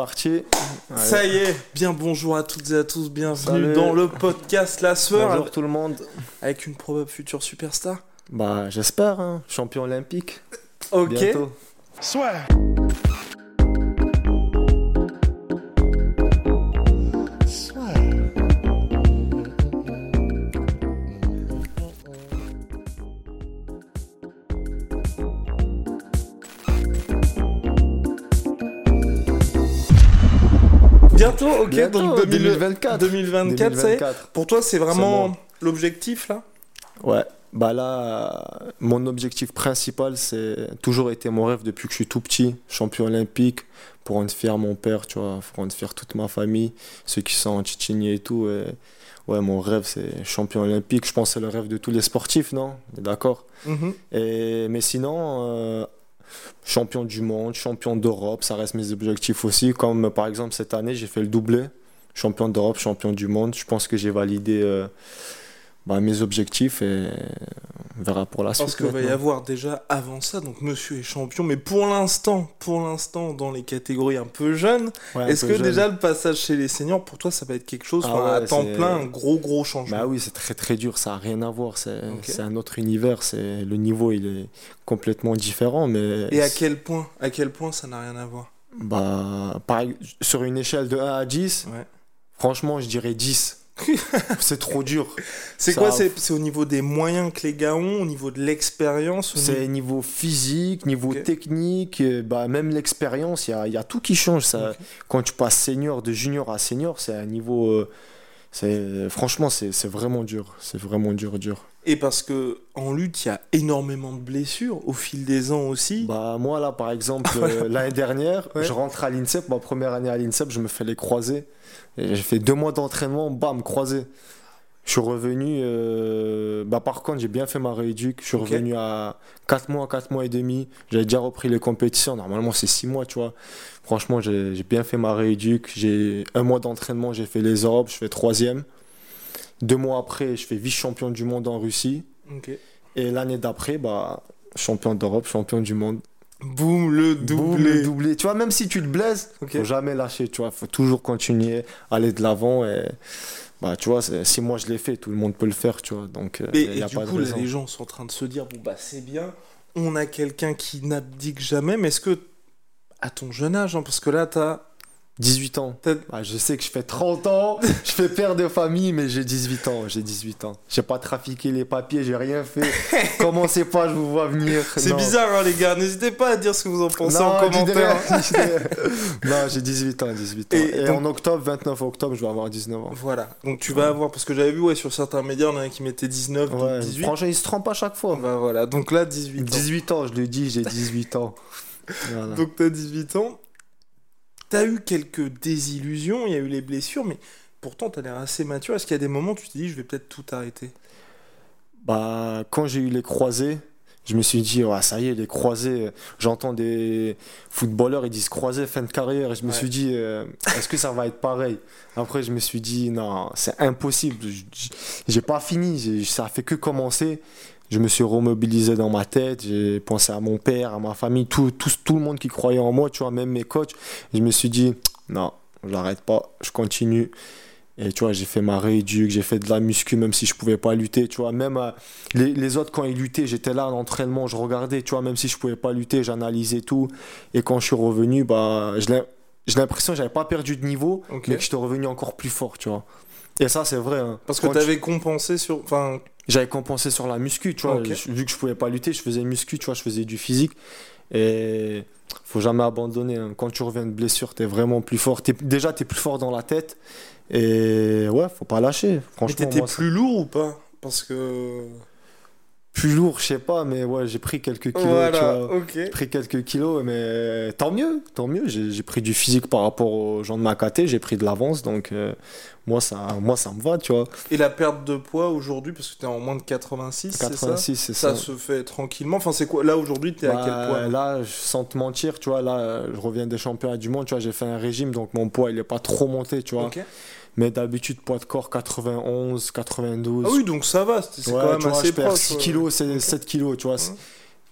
Parti. Ça y est, bien bonjour à toutes et à tous, bienvenue Salut. dans le podcast La Sueur Bonjour tout le monde. avec une probable future superstar. Bah j'espère, hein. champion olympique. Ok. Bientôt. Bientôt, ok, Bientôt, donc 2000 2024. 2024, ça y est. 2024. Pour toi, c'est vraiment bon. l'objectif là? Ouais. Bah là, mon objectif principal, c'est toujours été mon rêve depuis que je suis tout petit, champion olympique, pour rendre fier mon père, tu vois, pour rendre fier toute ma famille, ceux qui sont en Tchétchénie et tout. et ouais, mon rêve, c'est champion olympique. Je pense que c'est le rêve de tous les sportifs, non? D'accord? Mhm. Et, mais sinon, euh, champion du monde, champion d'Europe, ça reste mes objectifs aussi. Comme par exemple cette année, j'ai fait le doublé. Champion d'Europe, champion du monde. Je pense que j'ai validé euh, bah, mes objectifs et on verra pour la suite. Parce qu'il va y avoir déjà avant ça, donc monsieur est champion, mais pour l'instant, pour l'instant, dans les catégories un peu jeunes, Ouais, est-ce que jeune. déjà le passage chez les seniors, pour toi, ça va être quelque chose, Ah à temps plein, un gros gros changement? Bah oui, c'est très très dur, ça n'a rien à voir. C'est Ok. c'est un autre univers. c'est Le niveau, il est complètement différent. Mais Et à quel point À quel point ça n'a rien à voir? Bah, sur une échelle de 1 à 10, Ouais. franchement, je dirais 10. c'est trop dur. C'est quoi C'est au niveau des moyens que les gars ont, au niveau de l'expérience C'est niveau- niveau physique, niveau technique, euh, bah, même l'expérience, il y a, il y a tout qui change. Ça. Quand tu passes senior, de junior à senior, c'est un niveau. euh, c'est franchement, c'est vraiment dur. C'est vraiment dur, dur. Et parce que en lutte, il y a énormément de blessures au fil des ans aussi. Bah, moi, là, par exemple, euh, l'année dernière, Ouais. je rentre à l'INSEP, ma première année à l'INSEP, je me fais les croisés. Et J'ai fait deux mois d'entraînement, bam, croisé. Je suis revenu. euh, Bah, par contre, j'ai bien fait ma rééduque. Je suis revenu à 4 mois, 4 mois et demi. J'avais déjà repris les compétitions. Normalement, c'est 6 mois, tu vois. Franchement, j'ai bien fait ma rééduque. J'ai un mois d'entraînement, j'ai fait les Europes, je fais troisième. Deux mois après, je fais vice-champion du monde en Russie. Et l'année d'après, bah, champion d'Europe, champion du monde. Boum, le Boum, doublé. le doublé. Tu vois, même si tu te blesses, Ok. faut jamais lâcher, tu vois, faut toujours continuer, aller de l'avant et bah tu vois, si moi je l'ai fait, tout le monde peut le faire, tu vois. Donc Et, il et y a du pas de coup, là, raison. les gens sont en train de se dire bon bah c'est bien, on a quelqu'un qui n'abdique jamais. Mais est-ce que à ton jeune âge, hein, parce que là t'as 18 ans. Bah, je sais que je fais 30 ans, je fais père de famille, mais j'ai 18 ans, j'ai 18 ans. J'ai pas trafiqué les papiers, j'ai rien fait. Commencez pas, je vous vois venir? c'est bizarre hein, les gars. N'hésitez pas à dire ce que vous en pensez Non, en commentaire. non, j'ai 18 ans, 18 ans. Et Et, donc- en octobre, 29 octobre, je vais avoir 19 ans. Voilà. Donc tu vas avoir parce que j'avais vu ouais sur certains médias, on en a qui mettaient 19, d'autres Ouais, 18. franchement, ils se trompent à chaque fois. Bah voilà. Donc là 18 ans. 18 ans, je le dis, j'ai 18 ans. Voilà. Donc t'as 18 ans. T'as eu quelques désillusions, il y a eu les blessures, mais pourtant t'as l'air assez mature. Est-ce qu'il y a des moments où tu te dis je vais peut-être tout arrêter? Bah, quand j'ai eu les croisés, je me suis dit, ouais, ça y est, les croisés, euh, j'entends des footballeurs, ils disent croisés, fin de carrière. Et je me Ouais. suis dit, euh, est-ce que ça va être pareil? Après, je me suis dit, non, c'est impossible. J'ai pas fini, ça fait que commencer. Je me suis remobilisé dans ma tête, j'ai pensé à mon père, à ma famille, tout, tout, tout le monde qui croyait en moi, tu vois, même mes coachs. Je me suis dit, non, j'arrête pas, je continue. Et tu vois, j'ai fait ma rééduque, j'ai fait de la muscu, même si je pouvais pas lutter, tu vois. Même euh, les, les autres, quand ils luttaient, j'étais là à l'entraînement, je regardais, tu vois, même si je pouvais pas lutter, j'analysais tout. Et quand je suis revenu, bah, je j'ai l'impression que j'avais pas perdu de niveau, mais que j'étais revenu encore plus fort, tu vois. Et ça, c'est vrai. hein. Parce que tu- t'avais compensé sur. Enfin, j'avais compensé sur la muscu, tu vois. Je- vu que je pouvais pas lutter, je faisais muscu, tu vois, je faisais du physique. Et faut jamais abandonner. hein. Quand tu reviens de blessure, t'es vraiment plus fort. Déjà, t'es plus fort dans la tête. Et ouais, faut pas lâcher. mais Franchement, t'étais moi, ça- plus lourd ou pas? Parce que. Plus lourd, je sais pas, mais ouais, j'ai pris quelques kilos. tu Voilà, vois. ok. J'ai pris quelques kilos, mais tant mieux, tant mieux. J'ai pris du physique par rapport aux gens de ma caté, j'ai pris de l'avance, donc euh, moi, ça, moi ça me va, tu vois. Et la perte de poids aujourd'hui, parce que t'es en moins de 86, c'est ça? 86, c'est ça ça. se fait tranquillement. Enfin, c'est quoi Là, aujourd'hui, t'es à Bah, quel poids? Là, sans te mentir, tu vois, là, je reviens des championnats du monde, tu vois, j'ai fait un régime, donc mon poids, il est pas trop monté, tu vois. Mais d'habitude, poids de corps 91, 92. Ah oui, donc ça va, c'est Ouais, quand même vois, assez je perds proche. 6 ouais. kilos, c'est Ok. 7 kilos, tu vois. Ouais.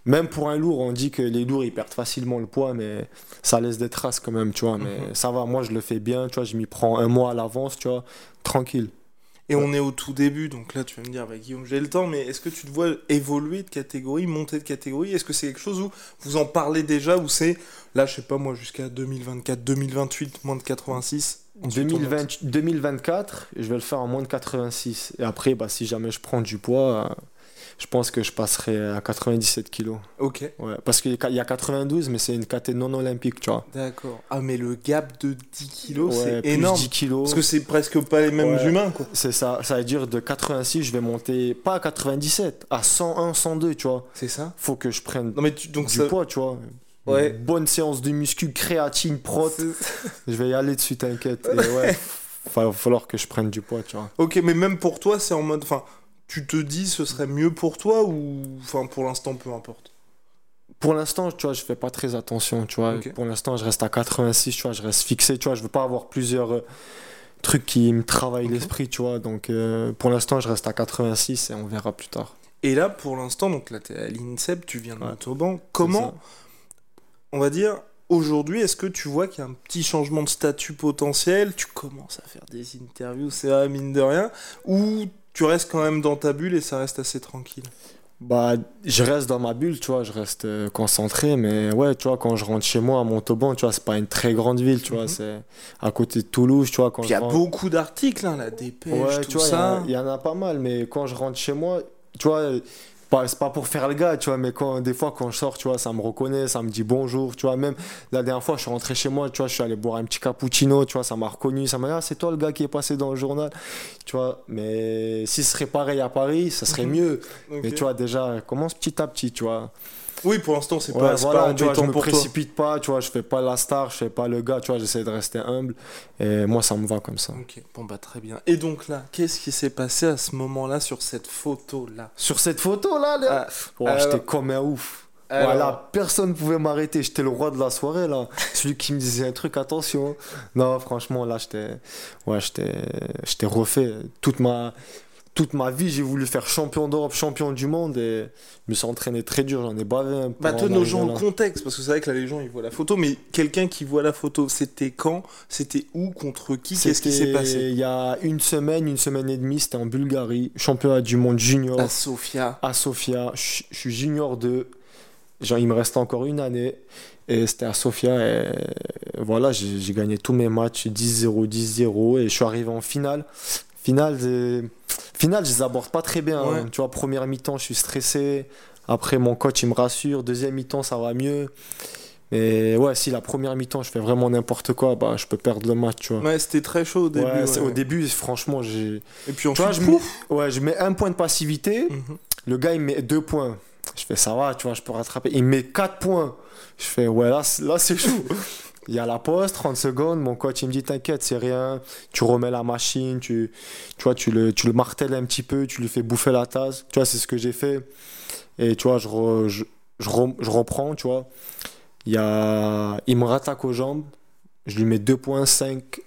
Même pour un lourd, on dit que les lourds, ils perdent facilement le poids, mais ça laisse des traces quand même, tu vois. Mais Mhm. ça va, moi, je le fais bien, tu vois, je m'y prends un mois à l'avance, tu vois, tranquille. Et on est au tout début, donc là, tu vas me dire, bah, Guillaume, j'ai le temps, mais est-ce que tu te vois évoluer de catégorie, monter de catégorie? Est-ce que c'est quelque chose où vous en parlez déjà, ou c'est, là, je sais pas moi, jusqu'à 2024, 2028, moins de 86 ensuite on monte 2020 2024, je vais le faire en moins de 86. Et après, bah, si jamais je prends du poids, je pense que je passerai à 97 kilos. Ok, Ouais, parce qu'il y a 92, mais c'est une catégorie non olympique, tu vois. d'accord. Ah, mais le gap de 10 kilos, Ouais, c'est énorme. 10 kilos. Parce que c'est presque pas les mêmes Ouais. humains, quoi. C'est ça, ça veut dire de 86, je vais monter pas à 97, à 101, 102, tu vois. C'est ça Faut que je prenne Non, mais tu, donc du ça. poids, tu vois. Ouais. Bonne séance de muscu, créatine, prot. Je vais y aller dessus, t'inquiète. Et ouais, il va falloir que je prenne du poids, tu vois. Ok, mais même pour toi, c'est en mode. Enfin, tu te dis ce serait mieux pour toi ou. Enfin, pour l'instant, peu importe? Pour l'instant, tu vois, je fais pas très attention, tu vois. Pour l'instant, je reste à 86, tu vois, je reste fixé, tu vois. Je veux pas avoir plusieurs euh, trucs qui me travaillent l'esprit, tu vois. Donc, euh, pour l'instant, je reste à 86 et on verra plus tard. Et là, pour l'instant, donc là, t'es à l'INSEP, tu viens de Ouais. Montauban. Comment. On va dire, aujourd'hui, est-ce que tu vois qu'il y a un petit changement de statut potentiel? Tu commences à faire des interviews, c'est vrai, mine de rien Ou tu restes quand même dans ta bulle et ça reste assez tranquille? Bah, je reste dans ma bulle, tu vois, je reste euh, concentré, mais ouais, tu vois, quand je rentre chez moi à Montauban, tu vois, c'est pas une très grande ville, tu vois, Mhm. c'est à côté de Toulouse, tu vois, quand il y a rentre- beaucoup d'articles, hein, la dépêche, Ouais, tout tu vois, il y ça. en a- il y, en a pas mal, mais quand je rentre chez moi, tu vois, pas- c'est pas pour faire le gars, tu vois, mais quand, des fois, quand je sors, tu vois, ça me reconnaît, ça me dit bonjour, tu vois, même la dernière fois, je suis rentré chez moi, tu vois, je suis allé boire un petit cappuccino, tu vois, ça m'a reconnu, ça m'a dit, ah, c'est toi le gars qui est passé dans le journal, tu vois, mais si ce serait pareil à Paris, ça serait Mhm. mieux, mais tu vois, déjà, commence petit à petit, tu vois. Oui, pour l'instant, c'est Ouais, pas, voilà, pas tu vois, je me pour toi. précipite pas, tu vois, je fais pas la star, je fais pas le gars, tu vois, j'essaie de rester humble, et moi, ça me va comme ça. Ok, bon bah très bien. Et donc là, qu'est-ce qui s'est passé à ce moment-là sur cette photo-là? Sur cette photo là, Ah, alors- j'étais comme un ouf. alors- Voilà, personne ne pouvait m'arrêter. J'étais le roi de la soirée là. Celui qui me disait un truc, attention. Non, franchement, là, j'étais, ouais, j'étais, j'étais refait. Toute ma, toute ma vie, j'ai voulu faire champion d'Europe, champion du monde et je me suis entraîné très dur. J'en ai bavé un peu. Bah, d'arriver gens le contexte, parce que c'est vrai que là, les gens, ils voient la photo, mais quelqu'un qui voit la photo, c'était quand? C'était où? Contre qui? Qu'est-ce qui s'est passé? Il y a une semaine, une semaine et demie, c'était en Bulgarie, championnat du monde junior. À Sofia. à Sofia. Je suis junior 2. Genre, il me reste encore une année. Et c'était à Sofia. Et voilà, j'ai gagné tous mes matchs 10-0, 10-0. Et je suis arrivé en finale. Finale, euh, finale je les aborde pas très bien. hein. Tu vois, première mi-temps, je suis stressé. Après, mon coach, il me rassure. Deuxième mi-temps, ça va mieux. Mais ouais, si la première mi-temps, je fais vraiment n'importe quoi, bah, je peux perdre le match, tu vois. Ouais, c'était très chaud au début. Ouais, c'est- ouais. Au début, franchement, j'ai. Et puis Tu vois, ensuite, je mets, ouais, je mets un point de passivité. Mhm. Le gars, il met deux points. Je fais ça va, tu vois, je peux rattraper. Il met 4 points. Je fais ouais, là, là c'est chaud. Il y a la pause, 30 secondes. Mon coach, il me dit T'inquiète, c'est rien. Tu remets la machine, tu, tu vois, tu le, tu le martèles un petit peu, tu lui fais bouffer la tasse. Tu vois, c'est ce que j'ai fait. Et tu vois, je, je, je, re- je reprends, tu vois. Il, y a, il me rattaque aux jambes. Je lui mets 2 points, 5.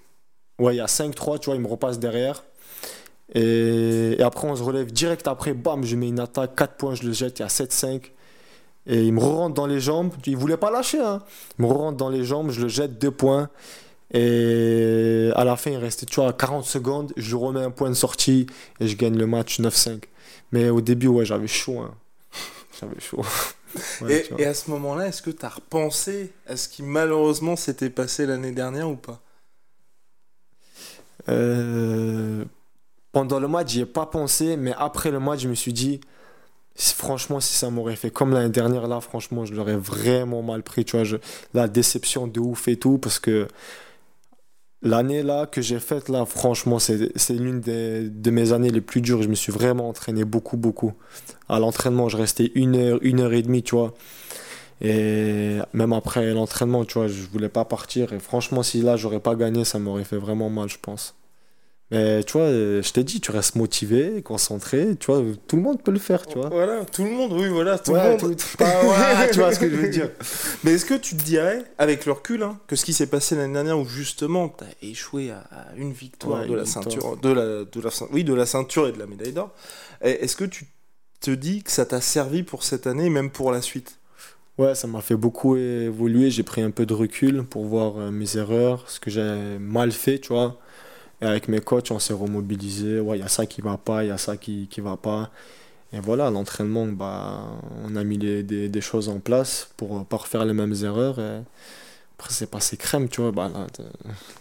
Ouais, il y a 5-3, tu vois, il me repasse derrière. Et, et après, on se relève direct après, bam, je mets une attaque, 4 points, je le jette, il y a 7-5. Et il me rentre dans les jambes, il voulait pas lâcher, hein. Il me rentre dans les jambes, je le jette, 2 points. Et à la fin, il restait, tu vois, 40 secondes, je lui remets un point de sortie et je gagne le match 9-5. Mais au début, ouais, j'avais chaud, hein. J'avais chaud. Ouais, et, à ce moment-là, est-ce que tu as repensé à ce qui malheureusement s'était passé l'année dernière ou pas? Euh, pendant le match, j'y ai pas pensé, mais après le match, je me suis dit, franchement, si ça m'aurait fait comme l'année dernière, là, franchement, je l'aurais vraiment mal pris, tu la déception de ouf et tout, parce que L'année là que j'ai faite là, franchement, c'est l'une de mes années les plus dures. Je me suis vraiment entraîné beaucoup, beaucoup. À l'entraînement, je restais une heure, une heure et demie, tu vois. Et même après l'entraînement, tu vois, je voulais pas partir. Et franchement, si là, j'aurais pas gagné, ça m'aurait fait vraiment mal, je pense. Mais tu vois, euh, je t'ai dit, tu restes motivé, concentré, tu vois, tout le monde peut le faire, tu vois. Voilà, tout le monde, oui, voilà, tout Ouais, le monde. tout- pas- ouais, tu vois ce que je veux dire. Mais est-ce que tu te dirais, avec le recul, hein, que ce qui s'est passé l'année dernière où justement tu as échoué à, à une victoire Ouais, de une la victoire. ceinture, de la, de la, oui, de la ceinture et de la médaille d'or, est-ce que tu te dis que ça t'a servi pour cette année et même pour la suite? Ouais, ça m'a fait beaucoup évoluer. J'ai pris un peu de recul pour voir euh, mes erreurs, ce que j'ai mal fait, tu vois. Et avec mes coachs, on s'est remobilisé. Ouais, il y a ça qui va pas, il y a ça qui, qui va pas. Et voilà, l'entraînement, bah, on a mis les- des, des choses en place pour euh, pas refaire les mêmes erreurs. Et après, c'est passé crème, tu vois. Bah, là,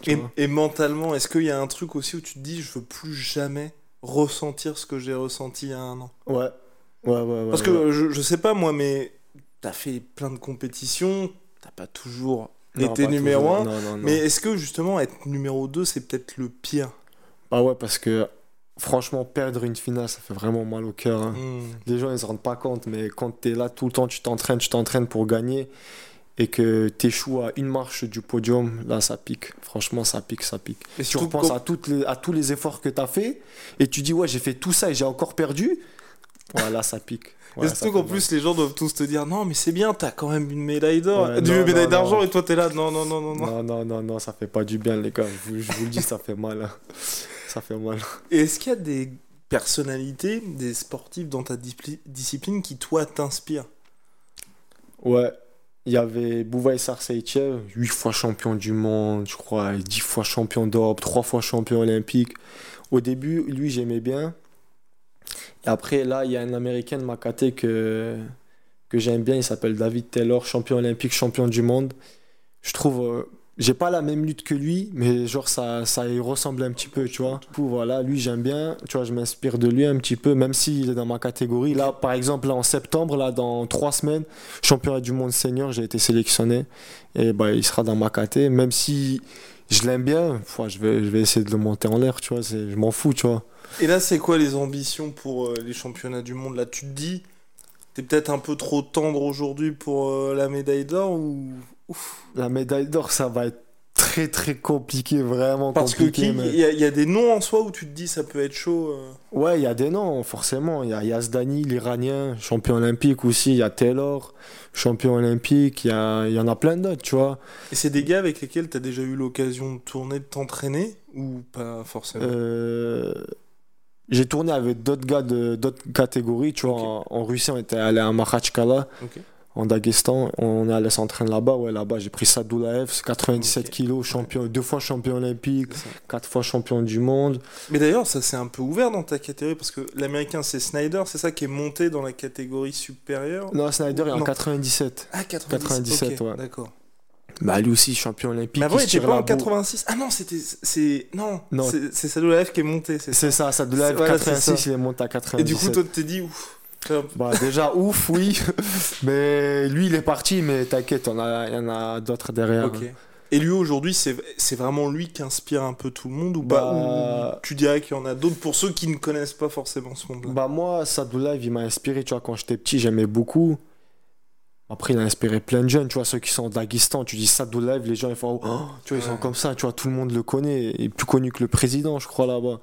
tu et, vois. et mentalement, est-ce qu'il y a un truc aussi où tu te dis, je veux plus jamais ressentir ce que j'ai ressenti il y a un an? Ouais. Ouais, ouais, ouais. Parce ouais. que je, je sais pas moi, mais t'as fait plein de compétitions, t'as pas toujours Pas numéro toujours. un. Non, non, non. Mais est-ce que justement être numéro 2 c'est peut-être le pire? Bah ouais, parce que franchement, perdre une finale, ça fait vraiment mal au cœur. hein. Hmm. Les gens, ils se rendent pas compte, mais quand tu es là tout le temps, tu t'entraînes, tu t'entraînes pour gagner, et que tu échoues à une marche du podium, là, ça pique. Franchement, ça pique, ça pique. Et Tu repenses à, toutes les- à tous les efforts que tu as fait, et tu dis, ouais, j'ai fait tout ça et j'ai encore perdu. Voilà, ça pique. Ouais, Et surtout qu'en plus, les gens doivent tous te dire non, mais c'est bien, t'as quand même une médaille d'or, Ouais, non, médaille d'argent, et toi t'es là, non, non, non, non, non. Non, non, non, non, ça fait pas du bien, les gars. Je vous, je vous le dis, ça fait mal. hein. Ça fait mal. Et est-ce qu'il y a des personnalités, des sportifs dans ta discipline qui, toi, t'inspirent? Ouais, il y avait Bouvaï Sarseichev, 8 fois champion du monde, je crois, 10 fois champion d'Europe, 3 fois champion olympique. Au début, lui, j'aimais bien. Après, là, il y a un Américain de Makate que, que j'aime bien, il s'appelle David Taylor, champion olympique, champion du monde. Je trouve, euh, j'ai pas la même lutte que lui, mais genre, ça, ça y ressemble un petit peu, tu vois. Du coup, voilà, lui, j'aime bien, tu vois, je m'inspire de lui un petit peu, même s'il est dans ma catégorie. Là, par exemple, là, en septembre, là, dans 3 semaines, championnat du monde senior, j'ai été sélectionné, et bah, il sera dans ma caté, même si je l'aime bien, je vais, je vais essayer de le monter en l'air, tu vois, je m'en fous, tu vois. Et là, c'est quoi les ambitions pour euh, les championnats du monde? Là, tu te dis, t'es peut-être un peu trop tendre aujourd'hui pour euh, la médaille d'or ou? Ouf. La médaille d'or, ça va être très très compliqué, vraiment Parce que compliqué. qui mais- Il y, y a des noms en soi où tu te dis, ça peut être chaud. euh. Ouais, il y a des noms, forcément. Il y a Yazdani, l'Iranien, champion olympique aussi. Il y a Taylor, champion olympique. Il y, a- y en a plein d'autres, tu vois. Et c'est des gars avec lesquels t'as déjà eu l'occasion de tourner, de t'entraîner ou pas forcément? Euh, J'ai tourné avec d'autres gars de d'autres catégories, tu vois. En, en Russie, on était allé à Makhachkala, en Daghestan. On est allé s'entraîner là-bas. Ouais, là-bas, j'ai pris Sadoulaev, 97 Ok. kilos, champion, deux fois champion olympique, quatre fois champion du monde. Mais d'ailleurs, ça c'est un peu ouvert dans ta catégorie parce que l'américain c'est Snyder, c'est ça qui est monté dans la catégorie supérieure? Non, Snyder est en Non. 97. Ah, 97, 97, ok, ouais. D'accord. Bah, lui aussi, champion olympique. Mais avant, il il pas en bourre. 86. Ah non, c'était. C'est. Non, Non. c'est Sadulaev qui est monté, c'est ça. C'est ça, Sadoulaev, Voilà, c'est 86, ça. il est monté à 97. Et du coup, toi, tu t'es dit, ouf. Bah déjà ouf oui, mais lui il est parti mais t'inquiète, on a- il y en a d'autres derrière. Ok. Et lui aujourd'hui, c'est vraiment lui qui inspire un peu tout le monde ou Bah- Ou tu dirais qu'il y en a d'autres pour ceux qui ne connaissent pas forcément ce monde-là? Bah moi Sadoulaev il m'a inspiré, tu vois quand j'étais petit j'aimais beaucoup. Après il a inspiré plein de jeunes, tu vois ceux qui sont au Daghestan, tu dis Sadoulaev, les gens ils font oh, tu vois ils sont comme ça, tu vois tout le monde le connaît, il est plus connu que le président je crois là-bas.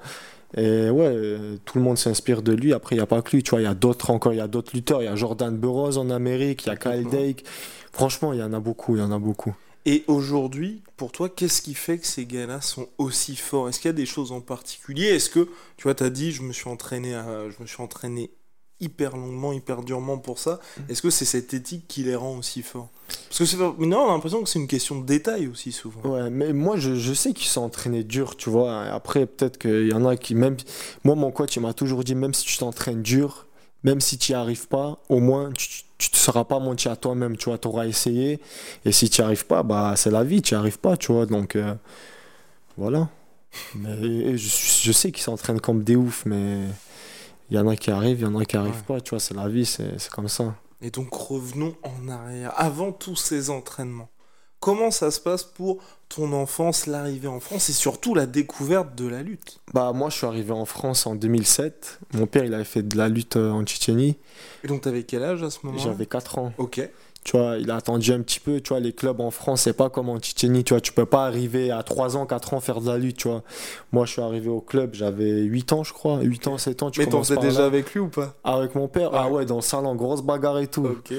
Et ouais, euh, tout le monde s'inspire de lui. Après, il n'y a pas que lui, tu vois, il y a d'autres encore, il y a d'autres lutteurs. Il y a Jordan Burroughs en Amérique, il y a Kyle. Dake. Franchement, il y en a beaucoup, il y en a beaucoup. Et aujourd'hui, pour toi, qu'est-ce qui fait que ces gars-là sont aussi forts? Est-ce qu'il y a des choses en particulier? Est-ce que, tu vois, tu as dit, je me suis entraîné, à- je me suis entraîné hyper longuement, hyper durement pour ça. Est-ce que c'est cette éthique qui les rend aussi forts? Parce que c'est non, on a l'impression que c'est une question de détail aussi souvent. Ouais, mais moi, je, je sais qu'ils sont entraînés dur, tu vois. Après, peut-être qu'il y en a qui, même. Moi, mon coach, il m'a toujours dit même si tu t'entraînes dur, même si tu n'y arrives pas, au moins, tu tu te seras pas menti à toi-même, tu vois. Tu auras essayé. Et si tu n'y arrives pas, bah, c'est la vie, tu n'y arrives pas, tu vois. Donc, euh, voilà. Mais et je, je sais qu'ils s'entraînent comme des oufs, mais il y en a qui arrivent, il y en a qui n'arrivent Ouais. pas, tu vois. C'est la vie, c'est c'est comme ça. Et donc revenons en arrière, avant tous ces entraînements. comment ça se passe pour ton enfance, l'arrivée en France et surtout la découverte de la lutte? Bah moi je suis arrivé en France en 2007. Mon père il avait fait de la lutte euh, en Tchétchénie. Et donc t'avais quel âge à ce moment-là? J'avais 4 ans. Ok. Tu vois, il a attendu un petit peu. Tu vois, les clubs en France, c'est pas comme en Tchétchénie. Tu vois, tu peux pas arriver à 3 ans, 4 ans faire de la lutte. Tu vois, moi je suis arrivé au club, j'avais 8 ans, je crois. 8 ans, 7 ans. Tu Mais t'en faisais déjà là. avec lui ou pas? Avec mon père Ah Ouais. ouais, dans le salon, grosse bagarre et tout. Ok.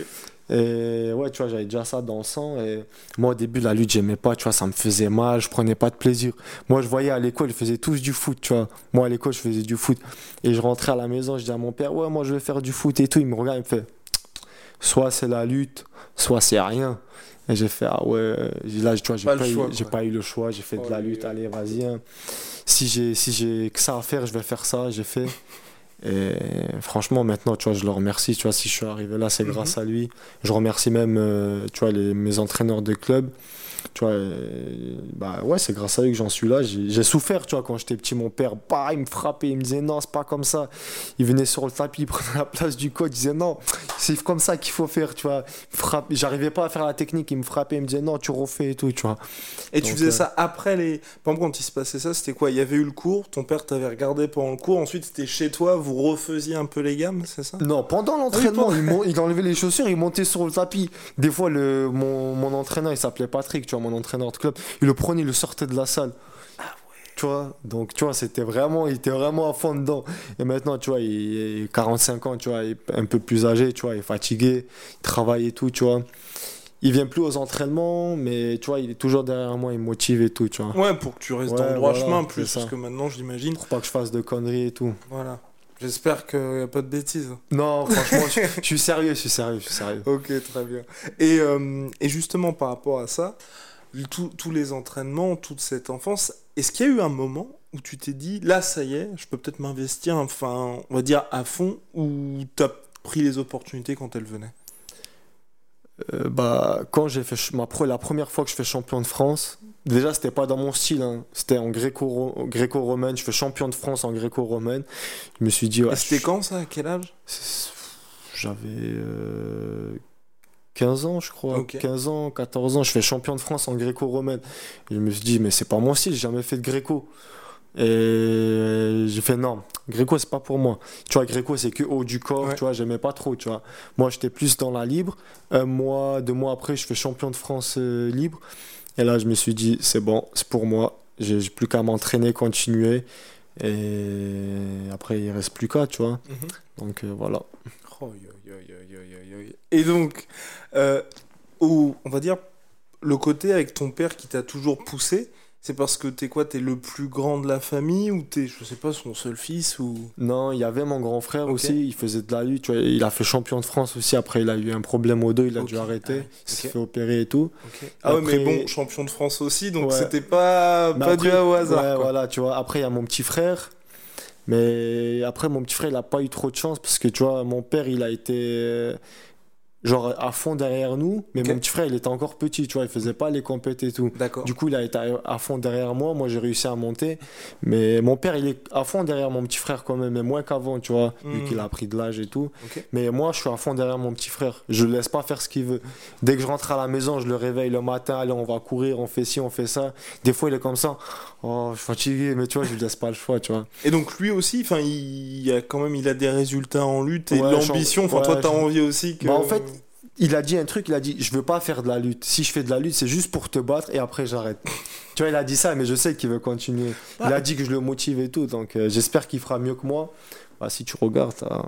Et ouais, tu vois, j'avais déjà ça dans le sang. Et moi, au début, la lutte, j'aimais pas, tu vois, ça me faisait mal, je prenais pas de plaisir. Moi, je voyais à l'école, ils faisaient tous du foot, tu vois. Moi, à l'école, je faisais du foot. Et je rentrais à la maison, je dis à mon père, ouais, moi, je vais faire du foot et tout. Il me regarde, il me fait, soit c'est la lutte, soit c'est rien. Et j'ai fait, ah ouais, là, tu vois, j'ai Pas eu, choix, j'ai quoi. pas eu le choix, j'ai fait de la Oh, lutte, oui. allez, vas-y. hein. Si j'ai si j'ai que ça à faire, je vais faire ça, j'ai fait. Et franchement, maintenant, tu vois, je le remercie. Tu vois, si je suis arrivé là, c'est Mhm. grâce à lui. Je remercie même, euh, tu vois, les, mes entraîneurs de club. Tu vois, euh, bah ouais, c'est grâce à eux que j'en suis là. J'ai souffert, tu vois, quand j'étais petit, mon père, bah, il me frappait, il me disait non, c'est pas comme ça. Il venait sur le tapis, il prenait la place du coach, il disait non, c'est comme ça qu'il faut faire, tu vois. J'arrivais pas à faire la technique, il me frappait, il me disait non, tu refais et tout, tu vois. Et tu faisais euh, ça après les. Par exemple, quand il se passait ça, c'était quoi? Il y avait eu le cours, ton père t'avait regardé pendant le cours, ensuite c'était chez toi, vous refaisiez un peu les gammes, c'est ça? Non, pendant l'entraînement, il, mon- il enlevait les chaussures, il montait sur le tapis. Des fois, le, mon, mon entraîneur, il s'appelait Patrick, tu vois, mon entraîneur de club, il le prenait, il le sortait de la salle. Tu vois, donc tu vois, c'était vraiment, il était vraiment à fond dedans. Et maintenant, tu vois, il est 45 ans, tu vois, il est un peu plus âgé, tu vois, il est fatigué, il travaille et tout, tu vois. Il vient plus aux entraînements, mais tu vois, il est toujours derrière moi, il me motive et tout, tu vois. Ouais, pour que tu restes Ouais, dans le droit voilà, chemin plus, parce que maintenant, j'imagine. Pour pas que je fasse de conneries et tout. Voilà. J'espère qu'il n'y a pas de bêtises. Non, franchement, je, je suis sérieux, je suis sérieux, je suis sérieux. Ok, très bien. Et, euh, et justement, par rapport à ça, tous- tous les entraînements, toute cette enfance, est-ce qu'il y a eu un moment où tu t'es dit, là, ça y est, je peux peut-être m'investir, enfin, on va dire à fond, ou t'as pris les opportunités quand elles venaient? Euh, bah, quand j'ai fait ma pre- la première fois que je fais champion de France, déjà c'était pas dans mon style, hein. c'était en gréco- gréco-romaine. Je fais champion de France en gréco-romaine. Je me suis dit, ouais, c'était je- quand ça? À quel âge? J'avais euh, 15 ans, je crois. Ok. 15 ans, 14 ans. Je fais champion de France en gréco-romaine. Je me suis dit, mais c'est pas mon style, j'ai jamais fait de gréco. Et j'ai fait non, gréco c'est pas pour moi. Tu vois, gréco c'est que haut du corps, Ouais. tu vois, j'aimais pas trop, tu vois. Moi j'étais plus dans la libre. Un mois, deux mois après, je fais champion de France euh, libre. Et là, je me suis dit, c'est bon, c'est pour moi. J'ai plus qu'à m'entraîner, continuer. Et après, il reste plus qu'à, tu vois. Donc euh, voilà. Oh, yo, yo, yo. Et donc, euh, au- on va dire, le côté avec ton père qui t'a toujours poussé, c'est parce que t'es quoi T'es le plus grand de la famille ou t'es, je sais pas, son seul fils ou... Non, il y avait mon grand frère aussi, il faisait de la lutte, tu vois, il a fait champion de France aussi, après il a eu un problème au dos, il a dû arrêter, Ah il s'est fait opérer et tout. Ah ouais, mais Après- bon, champion de France aussi, donc Ouais. c'était pas, Mais pas après- dû au hasard. Ouais, quoi. voilà, tu vois, après il y a mon petit frère, mais après mon petit frère il a pas eu trop de chance, parce que tu vois, mon père il a été genre à fond derrière nous, mais mon petit frère il était encore petit, tu vois, il faisait pas les compètes et tout. D'accord. Du coup, il a été à- fond derrière moi. Moi, j'ai réussi à monter. Mais mon père, il est à fond derrière mon petit frère quand même, mais moins qu'avant, tu vois, vu Mhm. qu'il a pris de l'âge et tout. Mais moi, je suis à fond derrière mon petit frère. Je le laisse pas faire ce qu'il veut. Dès que je rentre à la maison, je le réveille le matin. Allez, on va courir, on fait ci, on fait ça. Des fois, il est comme ça. Oh, je suis fatigué, mais tu vois, je lui laisse pas le choix, tu vois. Et donc lui aussi, enfin, il a quand même, il a des résultats en lutte et Ouais, l'ambition. Enfin, toi, t'as j'en- envie aussi que. Bah, en fait, il a dit un truc, il a dit je veux pas faire de la lutte. Si je fais de la lutte, c'est juste pour te battre et après j'arrête. tu vois, il a dit ça, mais je sais qu'il veut continuer. Il a dit que je le motive et tout, donc euh, j'espère qu'il fera mieux que moi. Bah, si tu regardes, t'as à-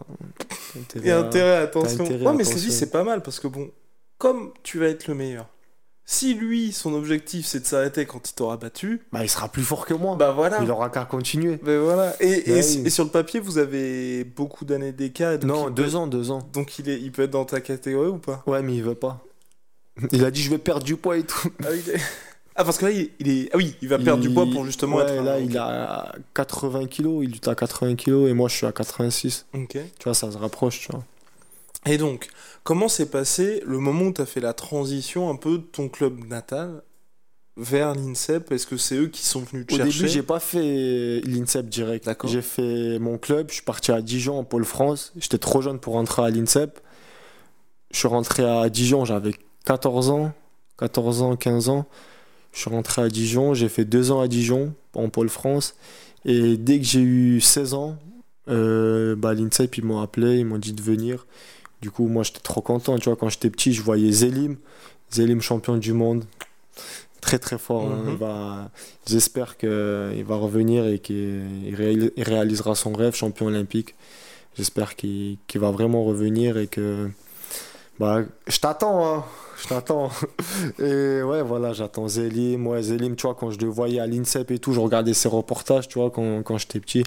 intérêt, attention. intérêt, ouais, mais c'est dit, c'est pas mal parce que bon, comme tu vas être le meilleur, si lui, son objectif, c'est de s'arrêter quand il t'aura battu, Bah, il sera plus fort que moi. bah voilà. Il aura qu'à continuer. Ben voilà. Et, et, Bah oui. et sur le papier, vous avez beaucoup d'années d'écart. Non, peut- deux ans, deux ans. Donc il, est, il peut être dans ta catégorie ou pas? Ouais, mais il veut pas. Il a dit je vais perdre du poids et tout. ah, il est- ah, parce que là, il, il est... Ah oui, il va perdre du poids pour justement ouais, être... là, il a 80 kilos, il est à 80 kilos et moi je suis à 86. Ok. Tu vois, ça se rapproche, tu vois. Et donc, comment s'est passé le moment où tu as fait la transition un peu de ton club natal vers l'INSEP? Est-ce que c'est eux qui sont venus te Au chercher? début, j'ai pas fait l'INSEP direct. J'ai fait mon club, je suis parti à Dijon en pôle France. J'étais trop jeune pour rentrer à l'INSEP. Je suis rentré à Dijon, j'avais 14 ans, 14 ans, 15 ans. Je suis rentré à Dijon, j'ai fait deux ans à Dijon, en Pôle France. Et dès que j'ai eu 16 ans, euh, bah, l'INSEP, ils m'ont appelé, ils m'ont dit de venir. Du coup, moi, j'étais trop content. Tu vois, quand j'étais petit, je voyais Zélim, Zélim champion du monde. Très, très fort. va- J'espère qu'il va revenir et qu'il réal- il réalisera son rêve, champion olympique. J'espère qu'il qu'il va vraiment revenir et que. Bah, je t'attends, hein. Je t'attends. Et ouais, voilà, j'attends Zélim. Ouais, Zélim, tu vois, quand je le voyais à l'INSEP et tout, je regardais ses reportages, tu vois, quand, quand j'étais petit.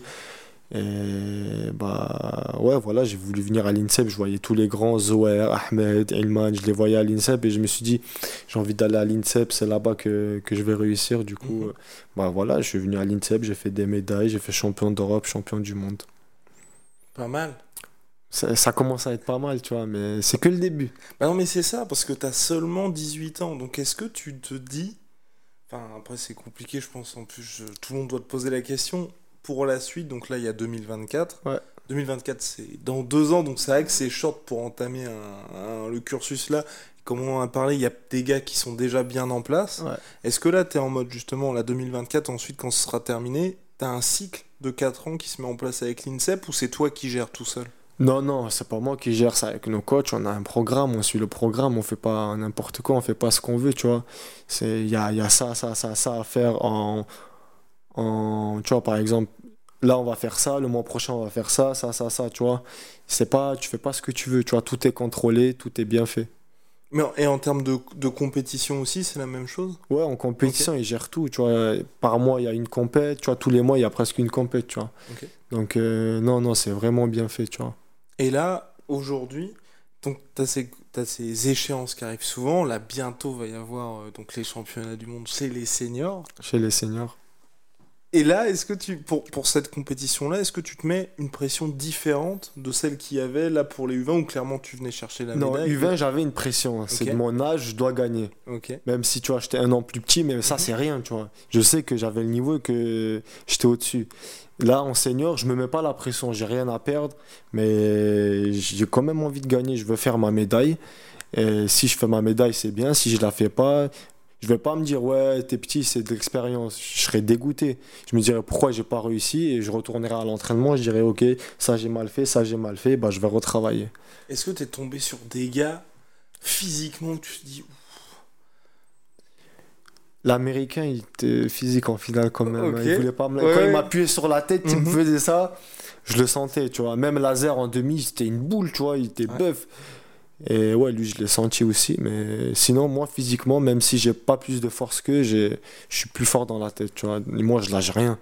Et bah, ouais, voilà, j'ai voulu venir à l'INSEP. Je voyais tous les grands, Zoher, Ahmed, Ilman, je les voyais à l'INSEP et je me suis dit, j'ai envie d'aller à l'INSEP, c'est là-bas que, que je vais réussir. Du coup, Mhm. euh, bah voilà, je suis venu à l'INSEP, j'ai fait des médailles, j'ai fait champion d'Europe, champion du monde. Pas mal. Ça, ça commence à être pas mal, tu vois, mais c'est que le début. Bah non, mais c'est ça, parce que t'as seulement 18 ans. Donc est-ce que tu te dis. Enfin, après, c'est compliqué, je pense. En plus, je- tout le monde doit te poser la question pour la suite. Donc là, il y a 2024. Ouais. 2024, c'est dans deux ans. Donc c'est vrai que c'est short pour entamer un- un- le cursus là. Comme on en a parlé, il y a des gars qui sont déjà bien en place. Ouais. Est-ce que là, t'es en mode justement, la 2024, ensuite, quand ce sera terminé, t'as un cycle de 4 ans qui se met en place avec l'INSEP ou c'est toi qui gères tout seul? Non, non, c'est pas moi qui gère ça avec nos coachs. On a un programme, on suit le programme, on fait pas n'importe quoi, on fait pas ce qu'on veut, tu vois. Il y a, y a ça, ça, ça, ça à faire en, en, tu vois, par exemple, là on va faire ça, le mois prochain on va faire ça, ça, ça, ça, tu vois. C'est pas, tu fais pas ce que tu veux, tu vois. Tout est contrôlé, tout est bien fait. Mais en- Et en termes de, de compétition aussi, c'est la même chose? Ouais, en compétition, ils gèrent tout, tu vois. Par mois, il y a une compète, tu vois. Tous les mois, il y a presque une compète, tu vois. Donc, euh, non, non, c'est vraiment bien fait, tu vois. Et là, aujourd'hui, donc t'as ces, t'as ces échéances qui arrivent souvent. Là, bientôt va y avoir euh, donc les championnats du monde chez les seniors. Chez les seniors. Et là, est-ce que tu, pour, pour cette compétition-là, est-ce que tu te mets une pression différente de celle qu'il y avait là pour les U20 ou clairement tu venais chercher la Non, médaille U20, j'avais une pression. hein. C'est de mon âge, je dois gagner. Même si, tu vois, j'étais un an plus petit, mais ça, c'est rien, tu vois. Je sais que j'avais le niveau et que j'étais au-dessus. Là, en senior, je me mets pas la pression. J'ai rien à perdre, mais j'ai quand même envie de gagner. Je veux faire ma médaille. Et si je fais ma médaille, c'est bien. Si je la fais pas, je vais pas me dire, ouais, t'es petit, c'est de l'expérience. Je serais dégoûté. Je me dirais, pourquoi j'ai pas réussi Et je retournerai à l'entraînement. Je dirais, ok, ça j'ai mal fait, ça j'ai mal fait, bah, je vais retravailler. Est-ce que t'es tombé sur des gars physiquement tu te dis ouf, L'américain, il était physique en finale quand même. Hein. Il voulait pas me... Ouais, Quand il m'appuyait sur la tête, il me Mhm. faisait ça. Je le sentais, tu vois. Même laser en demi, c'était une boule, tu vois. Il était Ouais. bœuf. Et ouais, lui, je l'ai senti aussi. Mais sinon, moi, physiquement, même si j'ai pas plus de force que je suis plus fort dans la tête, tu vois. Et moi, je lâche rien.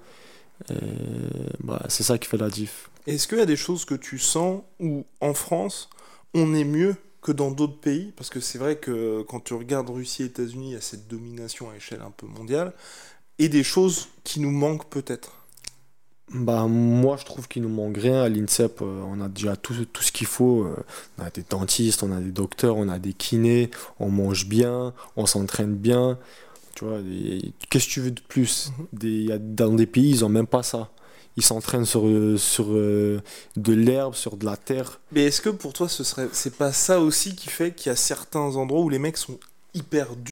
Bah, c'est ça qui fait la diff. Est-ce qu'il y a des choses que tu sens où en France on est mieux que dans d'autres pays? Parce que c'est vrai que quand tu regardes Russie et États-Unis, il y a cette domination à échelle un peu mondiale. Et des choses qui nous manquent peut-être. Bah, moi, je trouve qu'il nous manque rien. À l'INSEP, euh, on a déjà tout, tout ce qu'il faut. euh, on a des dentistes, on a des docteurs, on a des kinés, on mange bien, on s'entraîne bien. Tu vois, qu'est-ce que tu veux de plus? Des, y a, Dans des pays, ils ont même pas ça. Ils s'entraînent sur, sur euh, de l'herbe, sur de la terre. Mais est-ce que pour toi, ce serait, c'est pas ça aussi qui fait qu'il y a certains endroits où les mecs sont hyper durs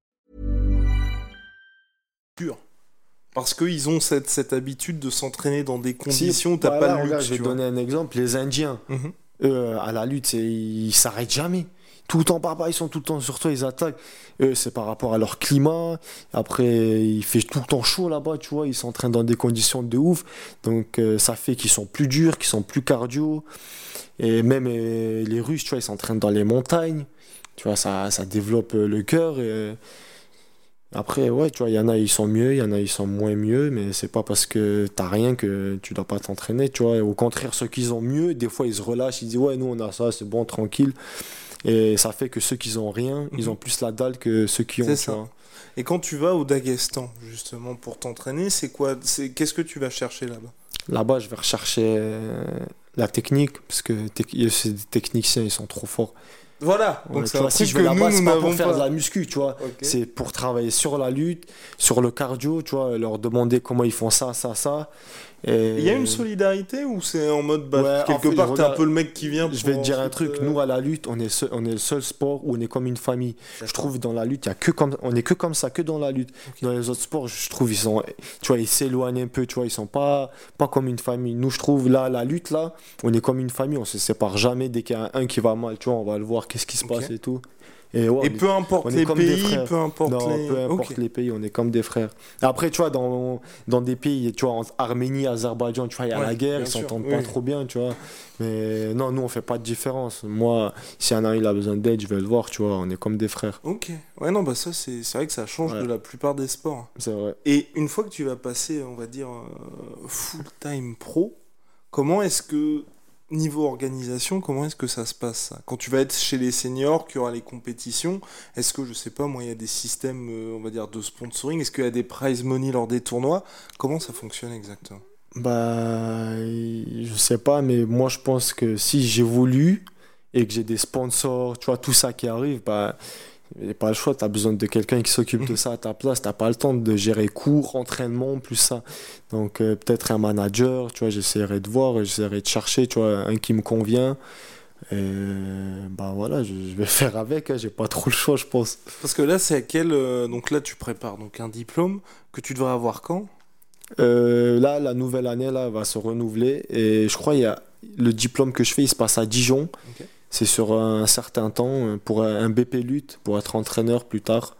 Parce qu'ils ont cette, cette habitude de s'entraîner dans des conditions où t'as Voilà, pas le regarde, luxe. je vais te donner un exemple. Les Indiens, Mhm. eux, à la lutte, ils s'arrêtent jamais. Tout le temps, papa, ils sont tout le temps sur toi, ils attaquent. Eux, c'est par rapport à leur climat. Après, il fait tout le temps chaud là-bas, tu vois. Ils s'entraînent dans des conditions de ouf. Donc, euh, ça fait qu'ils sont plus durs, qu'ils sont plus cardio. Et même euh, les Russes, tu vois, ils s'entraînent dans les montagnes. Tu vois, ça, ça développe euh, le cœur. Et... Après, ouais, tu vois, il y en a, ils sont mieux, il y en a, ils sont moins mieux, mais c'est pas parce que t'as rien que tu dois pas t'entraîner, tu vois. Au contraire, ceux qui ont mieux, des fois, ils se relâchent, ils disent, ouais, nous, on a ça, c'est bon, tranquille. Et ça fait que ceux qui ont rien, ils Mhm. ont plus la dalle que ceux qui ont. C'est ça. vois. Et quand tu vas au Daghestan, justement, pour t'entraîner, c'est quoi c'est Qu'est-ce que tu vas chercher là-bas? Là-bas, je vais rechercher euh, la technique, parce que des techniciens, ils sont trop forts. Voilà, donc c'est un vois, si je que vais nous, là-bas, c'est pas pour faire pas. de la muscu, tu vois. C'est pour travailler sur la lutte, sur le cardio, tu vois, leur demander comment ils font ça, ça, ça. Et Il y a une solidarité ou c'est en mode bah, Ouais, en quelque fait, part t'es un peu le mec qui vient Je vais te dire un truc, euh, nous à la lutte, on est, seul- on est le seul sport où on est comme une famille. Je trouve dans la lutte, il y a que comme, on est que comme ça, que dans la lutte. Dans les autres sports, je trouve ils sont, tu vois, ils s'éloignent un peu, tu vois, ils sont pas, pas comme une famille. Nous, je trouve là, la lutte là, on est comme une famille, on se sépare jamais dès qu'il y a un qui va mal, tu vois, on va le voir, qu'est-ce qui se passe et tout. Et, ouais, Et on est- peu importe les pays, peu importe non, les. peu importe les pays, on est comme des frères. Après, tu vois, dans, dans des pays, tu vois, entre Arménie, Azerbaïdjan, tu vois, il y a Ouais, la guerre, ils s'entendent oui, pas trop bien, tu vois. Mais non, nous, on fait pas de différence. Moi, si un il a besoin d'aide, je vais le voir, tu vois, on est comme des frères. Ok. Ouais, non, bah ça, c'est c'est vrai que ça change Ouais. de la plupart des sports. C'est vrai. Et une fois que tu vas passer, on va dire, euh, full-time pro, comment est-ce que, niveau organisation, comment est-ce que ça se passe Quand tu vas être chez les seniors, qu'il y aura les compétitions, est-ce que, je sais pas, moi, il y a des systèmes, euh, on va dire, de sponsoring? Est-ce qu'il y a des prize money lors des tournois? Comment ça fonctionne exactement? Bah, je sais pas, mais moi, je pense que si j'évolue et que j'ai des sponsors, tu vois, tout ça qui arrive, bah, il n'y a pas le choix, tu as besoin de quelqu'un qui s'occupe de ça à ta place. Tu pas le temps de gérer cours, entraînement, plus ça. Donc, euh, peut-être un manager, tu vois, j'essaierai de voir, j'essaierai de chercher, tu vois, un qui me convient. Et bah voilà, je, je vais faire avec, hein, j'ai pas trop le choix, je pense. Parce que là, c'est à quel... euh, donc là, tu prépares donc un diplôme que tu devrais avoir quand? Euh, là, la nouvelle année là, va se renouveler et je crois il y a le diplôme que je fais, il se passe à Dijon. Ok. C'est sur un certain temps euh, pour un BP lutte, pour être entraîneur plus tard.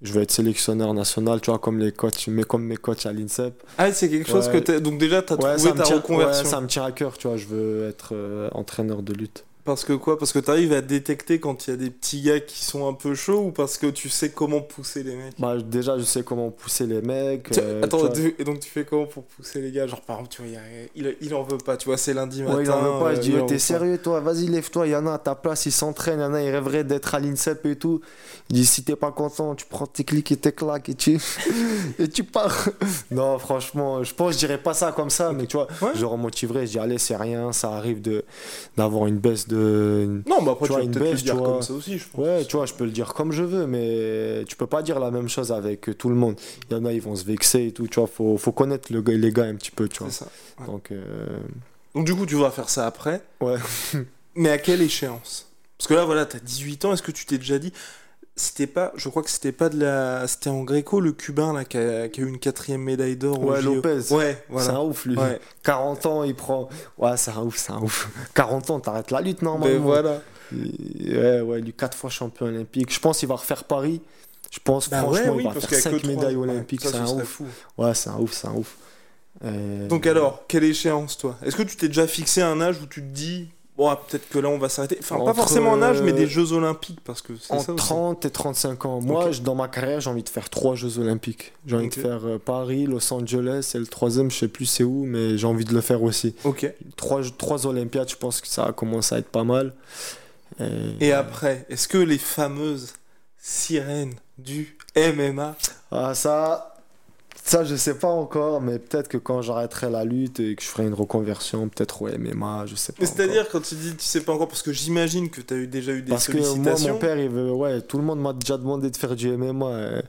Je vais être sélectionneur national, tu vois, comme les coachs, mais comme mes coachs à l'INSEP. Ah, c'est quelque chose que t'as... Donc déjà, tu as Ouais, trouvé ta tient- reconversion. ouais, ça me tient à cœur, tu vois. Je veux être euh, entraîneur de lutte. Parce que quoi? Parce que tu arrives à détecter quand il y a des petits gars qui sont un peu chauds ou parce que tu sais comment pousser les mecs? Bah, déjà, je sais comment pousser les mecs. Euh, Attends, tu et donc tu fais comment pour pousser les gars? Genre par exemple, tu vois, il, il, il en veut pas, tu vois, c'est lundi matin. Ouais, il en veut pas. euh, Je dis, il ouais, en t'es sérieux, toi? Vas-y, lève-toi. Il y en a à ta place, ils s'entraînent. Il y en a, ils rêveraient d'être à l'INSEP et tout. Il dit, si t'es pas content, tu prends tes clics et tes claques et tu, et tu pars. non, franchement, je pense, je dirais pas ça comme ça, mais tu vois, Ouais. je remotiverais. Je dis, allez, c'est rien, ça arrive de d'avoir une baisse de. Non, bah après, Tu tu, vois, vas une peut-être le dire tu comme vois. ça aussi, je pense. Ouais, tu vois, je peux le dire comme je veux, mais tu peux pas dire la même chose avec tout le monde. Il y en a, ils vont se vexer et tout, tu vois. Faut, faut connaître le, les gars un petit peu, tu vois. C'est ça. Ouais. Donc, euh, Donc du coup, tu vas faire ça après. ouais. Mais à quelle échéance? Parce que là, voilà, t'as 18 ans, est-ce que tu t'es déjà dit. C'était pas, je crois que c'était pas de la. C'était en gréco, le cubain, là, qui a, qui a eu une quatrième médaille d'or. Ouais. Lopez. Ouais, C'est voilà. un ouf, lui. Ouais. 40 ans, il prend. Ouais, c'est un ouf, c'est un ouf. 40 ans, t'arrêtes la lutte normalement. Mais voilà. Il- Ouais, ouais, lui, 4 fois champion olympique. Je pense qu'il va refaire Paris. Je pense, Bah franchement, ouais, oui, il va parce faire qu'il y a 5 que trois. médailles olympiques. c'est ce un ouf. fou. Ouais, c'est un ouf, c'est un ouf. Euh, Donc alors, quelle échéance toi? Est-ce que tu t'es déjà fixé un âge où tu te dis, bon, ah, peut-être que là on va s'arrêter Enfin, pas forcément un âge, mais euh, des Jeux Olympiques, parce que c'est En ça aussi. 30 et 35 ans. Moi, je- dans ma carrière, j'ai envie de faire trois Jeux Olympiques. J'ai envie de faire euh, Paris, Los Angeles et le troisième, je sais plus c'est où, mais j'ai envie de le faire aussi. Ok. Trois, trois Olympiades, je pense que ça commence à être pas mal. Et- Et après, est-ce que les fameuses sirènes du MMA Ah, ça, ça, je sais pas encore, mais peut-être que quand j'arrêterai la lutte et que je ferai une reconversion, peut-être au MMA, je sais pas. Mais c'est-à-dire quand tu dis tu sais pas encore, parce que j'imagine que tu as eu, déjà eu des Parce que moi, sollicitations. mon père, il veut, ouais, tout le monde m'a déjà demandé de faire du MMA. euh,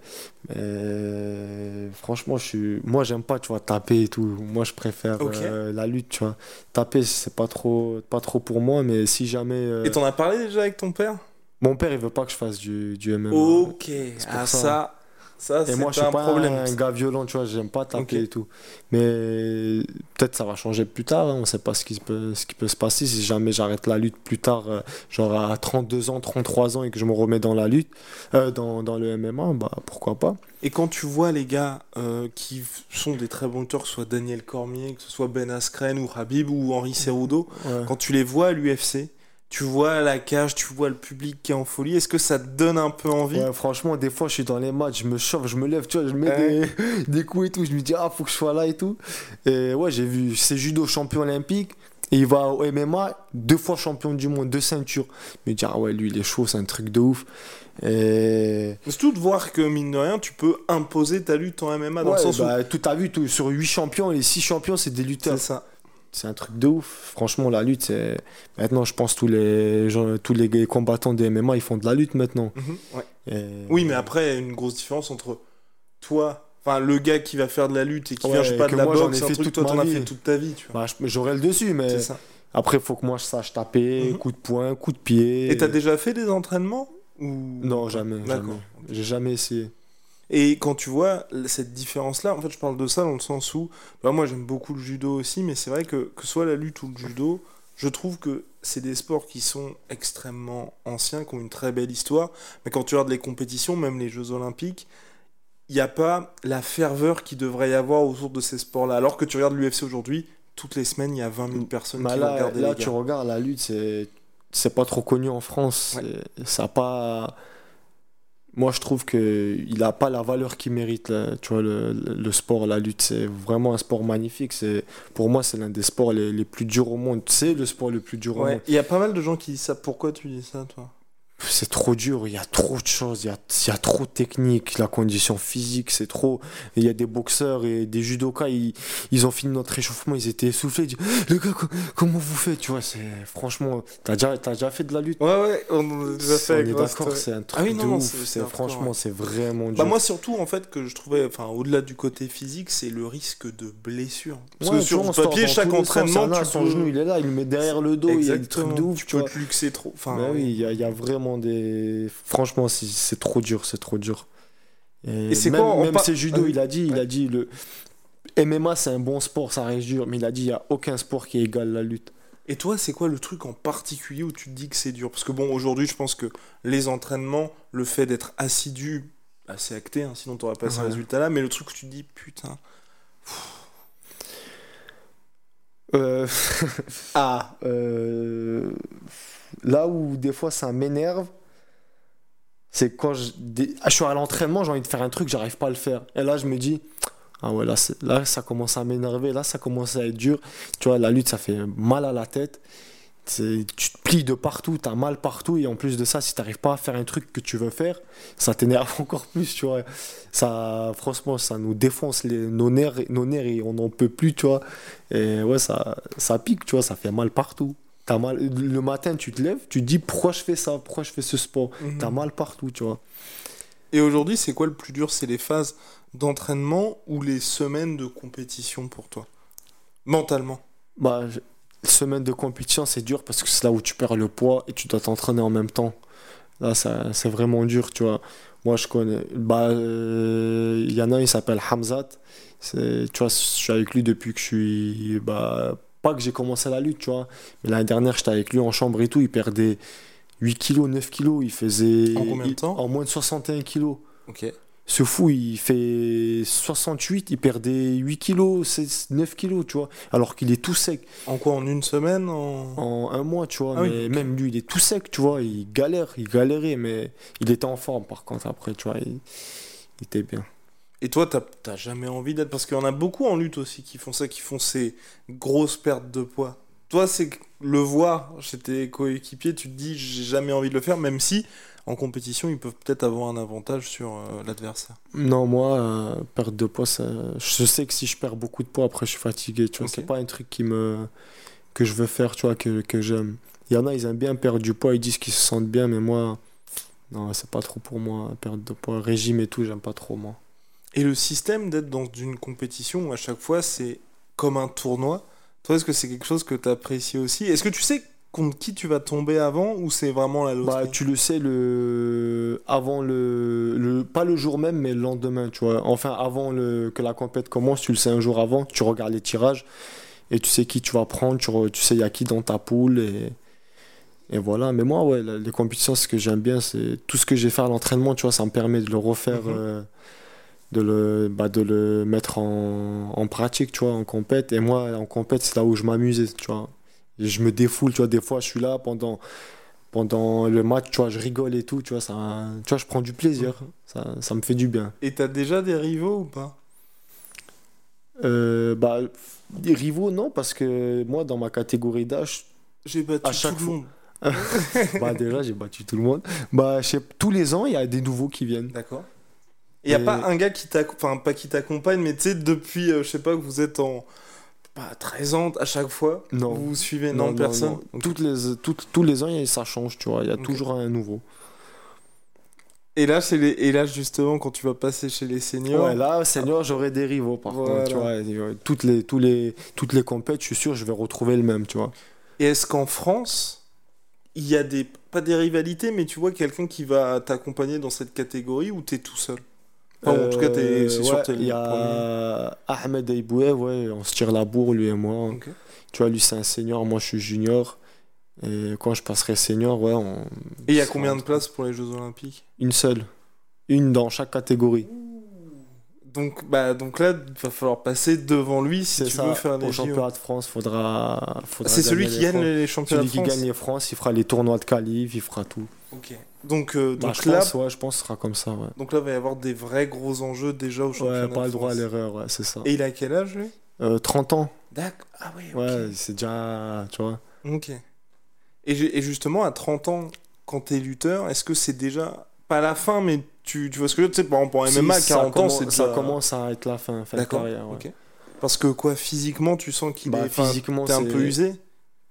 Mais franchement, je suis, moi, j'aime pas, tu vois, taper et tout. Moi, je préfère euh, la lutte, tu vois. Taper, c'est pas trop, pas trop pour moi, mais si jamais. euh, Et t'en as parlé déjà avec ton père? Mon père, il veut pas que je fasse du, du MMA. Ok, pour ah ça. ça, ça Et moi, je suis un pas problème. un gars violent, tu vois, j'aime pas taper et tout. Mais peut-être ça va changer plus tard, hein, on sait pas ce qui, peut, ce qui peut se passer. Si jamais j'arrête la lutte plus tard, euh, genre à 32 ans, 33 ans et que je me remets dans la lutte, euh, dans, dans le MMA, bah pourquoi pas. Et quand tu vois les gars euh, qui sont des très bons lutteurs, que ce soit Daniel Cormier, que ce soit Ben Askren ou Habib ou Henri Cerudo, Ouais. quand tu les vois à l'UFC, tu vois la cage, tu vois le public qui est en folie. Est-ce que ça te donne un peu envie? Ouais, franchement, des fois, je suis dans les matchs, je me chauffe, je me lève, tu vois, je mets Ouais. des, des coups et tout. Je me dis, ah, faut que je sois là et tout. Et ouais, j'ai vu, c'est judo champion olympique. Et il va au MMA, deux fois champion du monde, deux ceintures. Je me dis, ah ouais, lui, il est chaud, c'est un truc de ouf. Et. C'est tout de voir que, mine de rien, tu peux imposer ta lutte en MMA dans Ouais, le sens bah, tout à vu, tout, sur 8 champions, les 6 champions, c'est des où. lutteurs. C'est ça. C'est un truc de ouf. Franchement, la lutte, c'est. Maintenant, je pense tous les gens, tous les combattants des MMA, ils font de la lutte maintenant. Mhm, ouais. Et- Oui, mais après, il y a une grosse différence entre toi, enfin le gars qui va faire de la lutte et qui Ouais, vient, je sais pas, de la moi, boxe, c'est un truc, toi, t'en as fait toute ta vie, tu vois. Bah, j'aurais le dessus, mais ça. après, il faut que moi je sache taper, Mhm. coup de poing, coup de pied. Et t'as déjà fait des entraînements ou... Non, jamais. D'accord. jamais. J'ai jamais essayé. Et quand tu vois cette différence-là, en fait, je parle de ça dans le sens où, bah, moi j'aime beaucoup le judo aussi, mais c'est vrai que que ce soit la lutte ou le judo, je trouve que c'est des sports qui sont extrêmement anciens, qui ont une très belle histoire. Mais quand tu regardes les compétitions, même les Jeux Olympiques, il n'y a pas la ferveur qu'il devrait y avoir autour de ces sports-là. Alors que tu regardes l'UFC aujourd'hui, toutes les semaines, il y a 20 000 personnes Bah qui vont là, les tu gars. regardes la lutte, c'est c'est pas trop connu en France. Ouais. Ça a pas. Moi, je trouve que il a pas la valeur qu'il mérite. là. Tu vois, le, le- sport, la lutte, c'est vraiment un sport magnifique. C'est pour moi, c'est l'un des sports les, les plus durs au monde. C'est le sport le plus dur au monde. il y a pas mal de gens qui disent ça. Pourquoi tu dis ça, toi c'est trop dur, il y a trop de choses, il y a, il y a trop de techniques, la condition physique, c'est trop. Il y a des boxeurs et des judokas, ils, ils ont fini notre échauffement, ils étaient essoufflés. Ils disent, les gars, co- comment vous faites? Tu vois, c'est franchement, t'as déjà, t'as déjà fait de la lutte? Ouais, ouais, on a déjà fait On est d'accord, c'est un truc Ah oui, de non, ouf. c'est- franchement, ouais. c'est vraiment dur. Bah moi surtout en fait que je trouvais, enfin au-delà du côté physique, c'est le risque de blessure. Parce Ouais, que sur le papier, chaque sens. entraînement, tu son genou, il est là, il le met derrière le dos, il y a des trucs de ouf, tu tu peux vois. te luxer trop. Enfin, Bah oui, il y, a- a vraiment des. Franchement, c'est- trop dur, c'est trop dur. Et c'est même, quoi, on Même judo, Ah il a dit, il a dit le MMA c'est un bon sport, ça reste dur, mais il a dit il y a aucun sport qui égale la lutte. Et toi, c'est quoi le truc en particulier où tu te dis que c'est dur? Parce que bon, aujourd'hui, je pense que les entraînements, le fait d'être assidu, bah, c'est acté, hein, sinon t'aurais pas ce résultat-là. Mais le truc où tu te dis, putain, Euh, ah, euh, là où des fois ça m'énerve, c'est quand je, ah, je suis à l'entraînement, j'ai envie de faire un truc, j'arrive pas à le faire. Et là je me dis, ah ouais, là, là ça commence à m'énerver, là ça commence à être dur. Tu vois, la lutte ça fait mal à la tête. Tu te plies de partout, t'as mal partout, et en plus de ça, si t'arrives pas à faire un truc que tu veux faire, ça t'énerve encore plus, tu vois. Ça, franchement, ça nous défonce les, nos, nerfs, nos nerfs et on n'en peut plus, tu vois. Et ouais, ça, ça pique, tu vois, ça fait mal partout. T'as mal, le matin, tu te lèves, tu te dis pourquoi je fais ça, pourquoi je fais ce sport? Mhm. T'as mal partout, tu vois. Et aujourd'hui, c'est quoi le plus dur? C'est les phases d'entraînement ou les semaines de compétition pour toi? Mentalement. Bah, je- semaine de compétition, c'est dur parce que c'est là où tu perds le poids et tu dois t'entraîner en même temps. Là, ça, c'est vraiment dur, tu vois. Moi, je connais. Bah, euh, il y en a un, il s'appelle Hamzat. Tu vois, je suis avec lui depuis que je suis. Bah, pas que j'ai commencé la lutte, tu vois. Mais l'année dernière, j'étais avec lui en chambre et tout. Il perdait 8 kilos, 9 kilos. Il faisait. En combien de il- temps En moins de 61 kilos. Ok. Ce fou, il fait 68, il perdait 8 kilos, 16, 9 kilos, tu vois. Alors qu'il est tout sec. En quoi En une semaine en... En un mois, tu vois. Ah oui, mais même lui, il est tout sec, tu vois. Il galère, il galérait, mais il était en forme par contre après, tu vois. Il, il était bien. Et toi, t'as jamais envie d'être. Parce qu'il y en a beaucoup en lutte aussi qui font ça, qui font ces grosses pertes de poids. Toi, c'est que le voir chez tes coéquipiers, tu te dis, j'ai jamais envie de le faire, même si en compétition, ils peuvent peut-être avoir un avantage sur euh, l'adversaire. Non, moi, euh, perte de poids, ça- je sais que si je perds beaucoup de poids, après je suis fatigué, tu vois. C'est pas un truc qui me... que je veux faire, tu vois, que, que j'aime. Il y en a, ils aiment bien perdre du poids, ils disent qu'ils se sentent bien, mais moi, non, c'est pas trop pour moi, perte de poids. Régime et tout, j'aime pas trop, moi. Et le système d'être dans une compétition où à chaque fois c'est comme un tournoi, toi est-ce que c'est quelque chose que tu apprécies aussi? Est-ce que tu sais contre qui tu vas tomber avant ou c'est vraiment la loterie? Bah, tu le sais le avant le, le pas le jour même mais le lendemain, tu vois. Enfin avant le que la compète commence, tu le sais un jour avant, tu regardes les tirages et tu sais qui tu vas prendre, tu, re- tu sais il y a qui dans ta poule et et voilà. Mais moi ouais, les compétitions ce que j'aime bien c'est tout ce que j'ai fait à l'entraînement, tu vois, ça me permet de le refaire Mhm. euh, de le bah, de le mettre en, en pratique, tu vois, en compète et moi en compète c'est là où je m'amusais, tu vois. Et je me défoule, tu vois, des fois je suis là pendant, pendant le match, tu vois, je rigole et tout, tu vois, ça, tu vois, je prends du plaisir, ça, ça me fait du bien. Et t'as déjà des rivaux ou pas? Euh, bah, des rivaux, non, parce que moi, dans ma catégorie d'âge, J'ai battu À chaque tout le fois. monde. bah déjà, j'ai battu tout le monde. Bah, je sais- tous les ans, il y a des nouveaux qui viennent. D'accord. Et y a pas un gars qui t'accompagne, enfin pas qui t'accompagne, mais tu sais, depuis, euh, je sais pas, que vous êtes en pas 13 ans à chaque fois, Non. vous vous suivez, non, personne? non. Toutes les, toutes- tous les ans, il y a- ça change, tu vois. Il y a toujours un nouveau. Et là, chez les... et là, justement, quand tu vas passer chez les seniors, Ouais, là, senior, j'aurai des rivaux, par Voilà. contre, tu vois. Et, euh, Toutes les, tous les, toutes les compètes, je suis sûr, je vais retrouver le même, tu vois. et est-ce qu'en France, il y a des, pas des rivalités, mais tu vois quelqu'un qui va t'accompagner dans cette catégorie ou t'es tout seul? Enfin, en tout cas, t'es- Euh, c'est sûr ouais, que le Il y a Ahmed Aiboué, ouais, on se tire la bourre, lui et moi. Tu vois, lui, c'est un senior, moi, je suis junior. Et quand je passerai senior, ouais, on... Et il y a combien de places pour les Jeux Olympiques? Une seule. Une dans chaque catégorie. Donc, bah, donc là, il va falloir passer devant lui si tu ça. veux faire les Au championnat de France, faudra. faudra C'est celui qui gagne France. les championnats Celui de qui France. gagne les France, il fera les tournois de qualif, il fera tout. Ok. Donc, euh, Bah, donc je là, pense, ouais, je pense que ce sera comme ça, ouais. donc là, il va y avoir des vrais gros enjeux déjà au championnat Ouais, pas de le droit à l'erreur, ouais, c'est ça. Et il a quel âge lui? Euh, 30 ans, D'accord. Ah oui. ok. ouais, c'est déjà, tu vois. Ok. Et justement, à 30 ans, quand t'es lutteur, est-ce que c'est déjà pas la fin, mais tu, tu vois ce que je veux dire Tu sais, par exemple, en Si, MMA, ça 40 ans, c'est Ça déjà... commence à être la fin, fin de carrière, ouais. Parce que quoi, physiquement, tu sens qu'il Bah, est. physiquement, T'es un peu usé?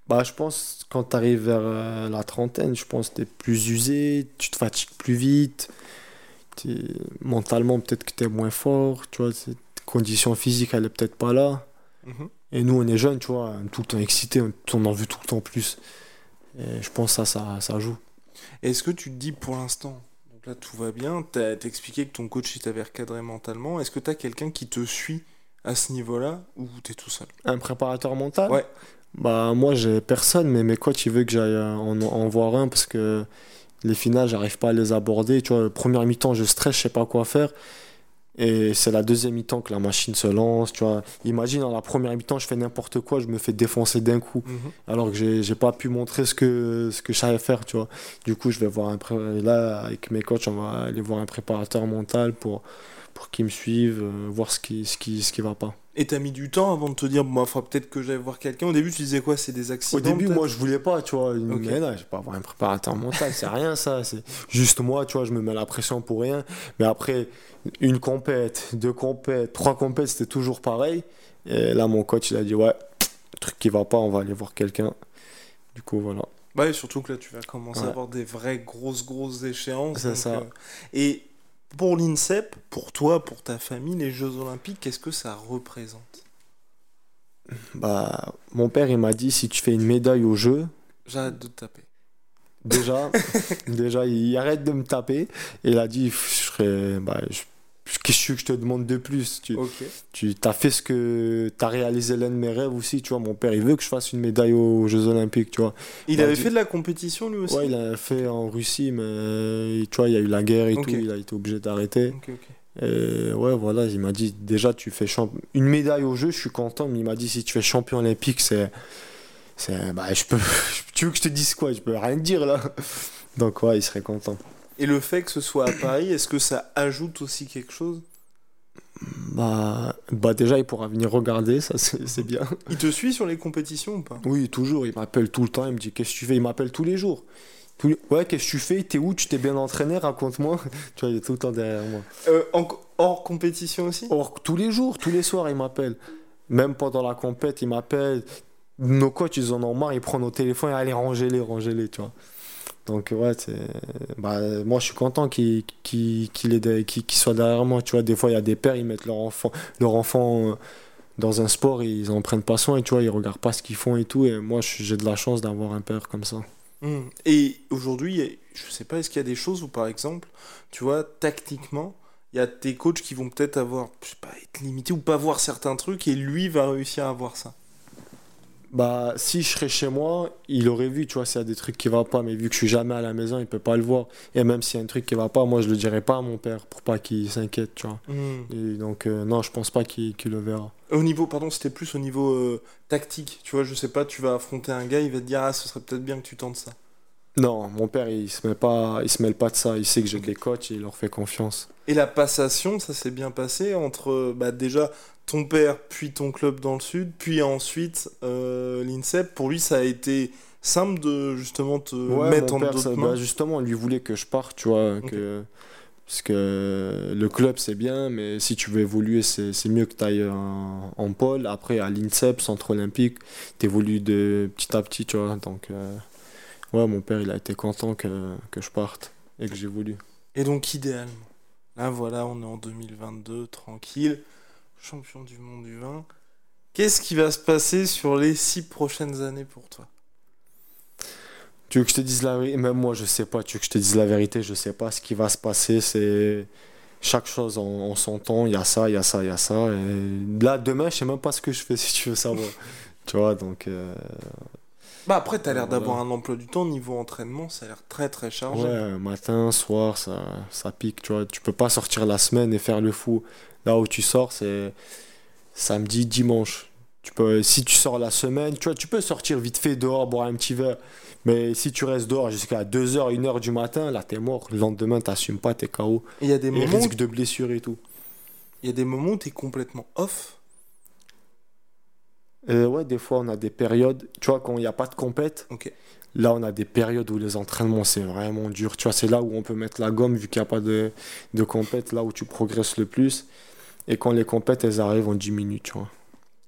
Bah, je pense quand tu arrives vers euh, la trentaine, je pense que tu es plus usé, tu te fatigues plus vite, t'es- mentalement peut-être que tu es moins fort, tu vois, cette condition physique elle est peut-être pas là. Mhm. Et nous on est jeunes, tu vois, on est tout le temps excités, on en veut tout le temps plus. Et je pense que ça, ça, ça joue. Est-ce que tu te dis pour l'instant, donc là tout va bien, t'as expliqué que ton coach il t'avait recadré mentalement, est-ce que t'as quelqu'un qui te suit à ce niveau-là ou t'es tout seul? Un préparateur mental? Ouais. Bah moi j'ai personne, mais mes coachs ils veulent que j'aille euh, en, en voir un parce que les finales j'arrive pas à les aborder. Tu vois, première mi-temps je stresse, je sais pas quoi faire. Et c'est la deuxième mi-temps que la machine se lance. Tu vois, imagine dans la première mi-temps je fais n'importe quoi, je me fais défoncer d'un coup. Mhm. Alors que j'ai pas pu montrer ce que, ce que je savais faire, tu vois. Du coup, je vais voir un là avec mes coachs, on va aller voir un préparateur mental pour, pour qu'ils me suivent, euh, voir ce qui, ce qui, ce qui va pas. Et t'as mis du temps avant de te dire, bon, il faudra peut-être que j'aille voir quelqu'un. Au début, tu disais quoi? C'est des accidents Au début, moi, je voulais pas, tu vois. Une... Ok. Mais non, je vais pas avoir un préparateur mental, c'est rien ça. C'est juste moi, tu vois, je me mets la pression pour rien. Mais après, une compète, deux compètes, trois compètes, c'était toujours pareil. Et là, mon coach, il a dit, ouais, truc qui va pas, on va aller voir quelqu'un. Du coup, voilà. Bah et surtout que là, tu vas commencer à avoir des vraies grosses, grosses échéances. C'est ça. euh, Et pour l'INSEP, pour toi, pour ta famille, les Jeux Olympiques, qu'est-ce que ça représente? Bah, mon père, il m'a dit, si tu fais une médaille au jeu, J'arrête de te taper. déjà, déjà, il arrête de me taper. Et il a dit, je serais, bah, je- qu'est-ce que je te demande de plus tu, tu as fait ce que tu as réalisé l'un de mes rêves aussi, tu vois. Mon père, il veut que je fasse une médaille aux Jeux Olympiques, tu vois. Il Bah, avait tu- fait de la compétition lui aussi? Ouais, il a fait en Russie, mais tu vois, il y a eu la guerre et tout, il a été obligé d'arrêter. Et ouais, voilà, il m'a dit, déjà, tu fais champ... une médaille au jeu, je suis content, mais il m'a dit, si tu fais champion olympique, c'est. c'est bah, je peux. tu veux que je te dise quoi? Je peux rien te dire là. Donc, ouais, il serait content. Et le fait que ce soit à Paris, est-ce que ça ajoute aussi quelque chose? Bah, bah, déjà, il pourra venir regarder, ça, c'est bien. Il te suit sur les compétitions ou pas? Oui, toujours, il m'appelle tout le temps, il me dit, qu'est-ce que tu fais? Il m'appelle tous les jours. Tous Ouais, qu'est-ce que tu fais? T'es où? Tu t'es bien entraîné? Raconte-moi. tu vois, il est tout le temps derrière moi. Euh, en- Hors compétition aussi? Or, tous les jours, tous les soirs, il m'appelle. Même pendant la compète, il m'appelle. Nos coachs, ils en ont marre, ils prennent au téléphone et allez, rangez-les, rangez-les, tu vois. Donc, ouais, c'est... Bah, moi, je suis content qu'il qu'il qu'il des- qu'il- soit derrière moi, tu vois. Des fois, il y a des pères, ils mettent leur enfant, leur enfant euh, dans un sport, ils en prennent pas soin, et tu vois, ils regardent pas ce qu'ils font et tout. Et moi, j'ai de la chance d'avoir un père comme ça. Hmm. Et aujourd'hui, je sais pas, est-ce qu'il y a des choses où, par exemple, tu vois, tactiquement, il y a tes coachs qui vont peut-être avoir, je sais pas, être limités ou pas voir certains trucs et lui va réussir à voir ça? Bah, si je serais chez moi, il aurait vu, tu vois, s'il y a des trucs qui ne vont pas, mais vu que je suis jamais à la maison, il peut pas le voir. Et même s'il y a un truc qui va pas, moi, je le dirais pas à mon père pour pas qu'il s'inquiète, tu vois. Hmm. Et donc, euh, non, je pense pas qu'il qu'il le verra. Au niveau, pardon, c'était plus au niveau euh, tactique. Tu vois, je sais pas, tu vas affronter un gars, il va te dire, ah, ce serait peut-être bien que tu tentes ça. Non, mon père, il se met pas, il se mêle pas de ça. Il sait que j'ai des coachs et il leur fait confiance. Et la passation, ça s'est bien passé entre bah, déjà ton père, puis ton club dans le sud, puis ensuite euh, l'INSEP. Pour lui, ça a été simple de justement te Ouais, mettre mon en père, d'autres ça- mains. bah, justement, on lui voulait que je parte, tu vois, que, parce que le club c'est bien, mais si tu veux évoluer, c'est c'est mieux que tu ailles en, en pôle. Après, à l'INSEP, centre olympique, tu évolues de petit à petit, tu vois. Donc, euh, ouais, mon père, il a été content que, que je parte et que j'évolue. Et donc, idéalement, là voilà, on est en 2022, tranquille, champion du monde du vin. Qu'est-ce qui va se passer sur les six prochaines années pour toi? Tu veux que je te dise la vérité Même moi, je sais pas. Tu veux que je te dise la vérité? Je sais pas. Ce qui va se passer, c'est chaque chose en, en son temps. Il y a ça, il y a ça, il y a ça. Et là, demain, je sais même pas ce que je fais si tu veux savoir. tu vois, donc. euh, Bah après, t'as l'air Voilà. d'avoir un emploi du temps niveau entraînement, ça a l'air très très chargé. Ouais, matin, soir, ça, ça pique, tu vois. Tu peux pas sortir la semaine et faire le fou. Là où tu sors, c'est samedi, dimanche. Tu peux, si tu sors la semaine, tu vois, tu peux sortir vite fait dehors, boire un petit verre. Mais si tu restes dehors jusqu'à 2h, 1h du matin, là, t'es mort. Le lendemain, t'assumes pas, t'es KO. Il y a des Et moments, risque de blessure et tout. il y a des moments où t'es complètement off. Euh, ouais, des fois, on a des périodes, tu vois, quand il n'y a pas de compète, là, on a des périodes où les entraînements, c'est vraiment dur. Tu vois, c'est là où on peut mettre la gomme, vu qu'il n'y a pas de, de compète, là où tu progresses le plus. Et quand les compètes, elles arrivent, on diminue, tu vois.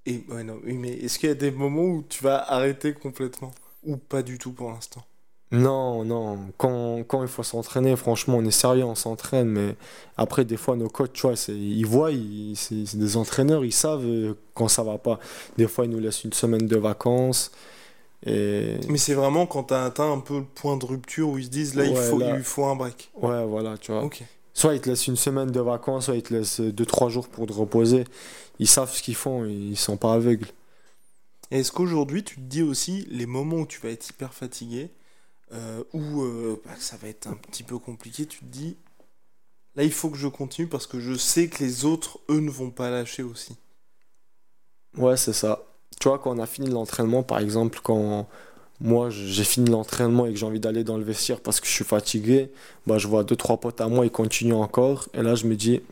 Et ouais, non, mais est-ce qu'il y a des moments où tu vas arrêter complètement? Ou pas du tout pour l'instant? Non, non, quand, quand il faut s'entraîner, franchement, on est sérieux, on s'entraîne, mais après, des fois, nos coachs, tu vois, c'est- ils voient, ils- c'est des entraîneurs, ils savent euh, quand ça va pas. Des fois, ils nous laissent une semaine de vacances. Et Mais c'est vraiment quand t'as atteint un peu le point de rupture où ils se disent là, il, faut, là. il faut un break. ouais, voilà, tu vois. Soit ils te laissent une semaine de vacances, soit ils te laissent 2-3 jours pour te reposer. Ils savent ce qu'ils font, ils sont pas aveugles. Est-ce qu'aujourd'hui, tu te dis aussi les moments où tu vas être hyper fatigué, euh, où euh, bah, ça va être un petit peu compliqué, tu te dis là, il faut que je continue parce que je sais que les autres, eux, ne vont pas lâcher aussi. Ouais, c'est ça. Tu vois, quand on a fini l'entraînement, par exemple, quand moi j'ai fini l'entraînement et que j'ai envie d'aller dans le vestiaire parce que je suis fatigué, bah, je vois deux, trois potes à moi, ils continuent encore. Et là, je me dis,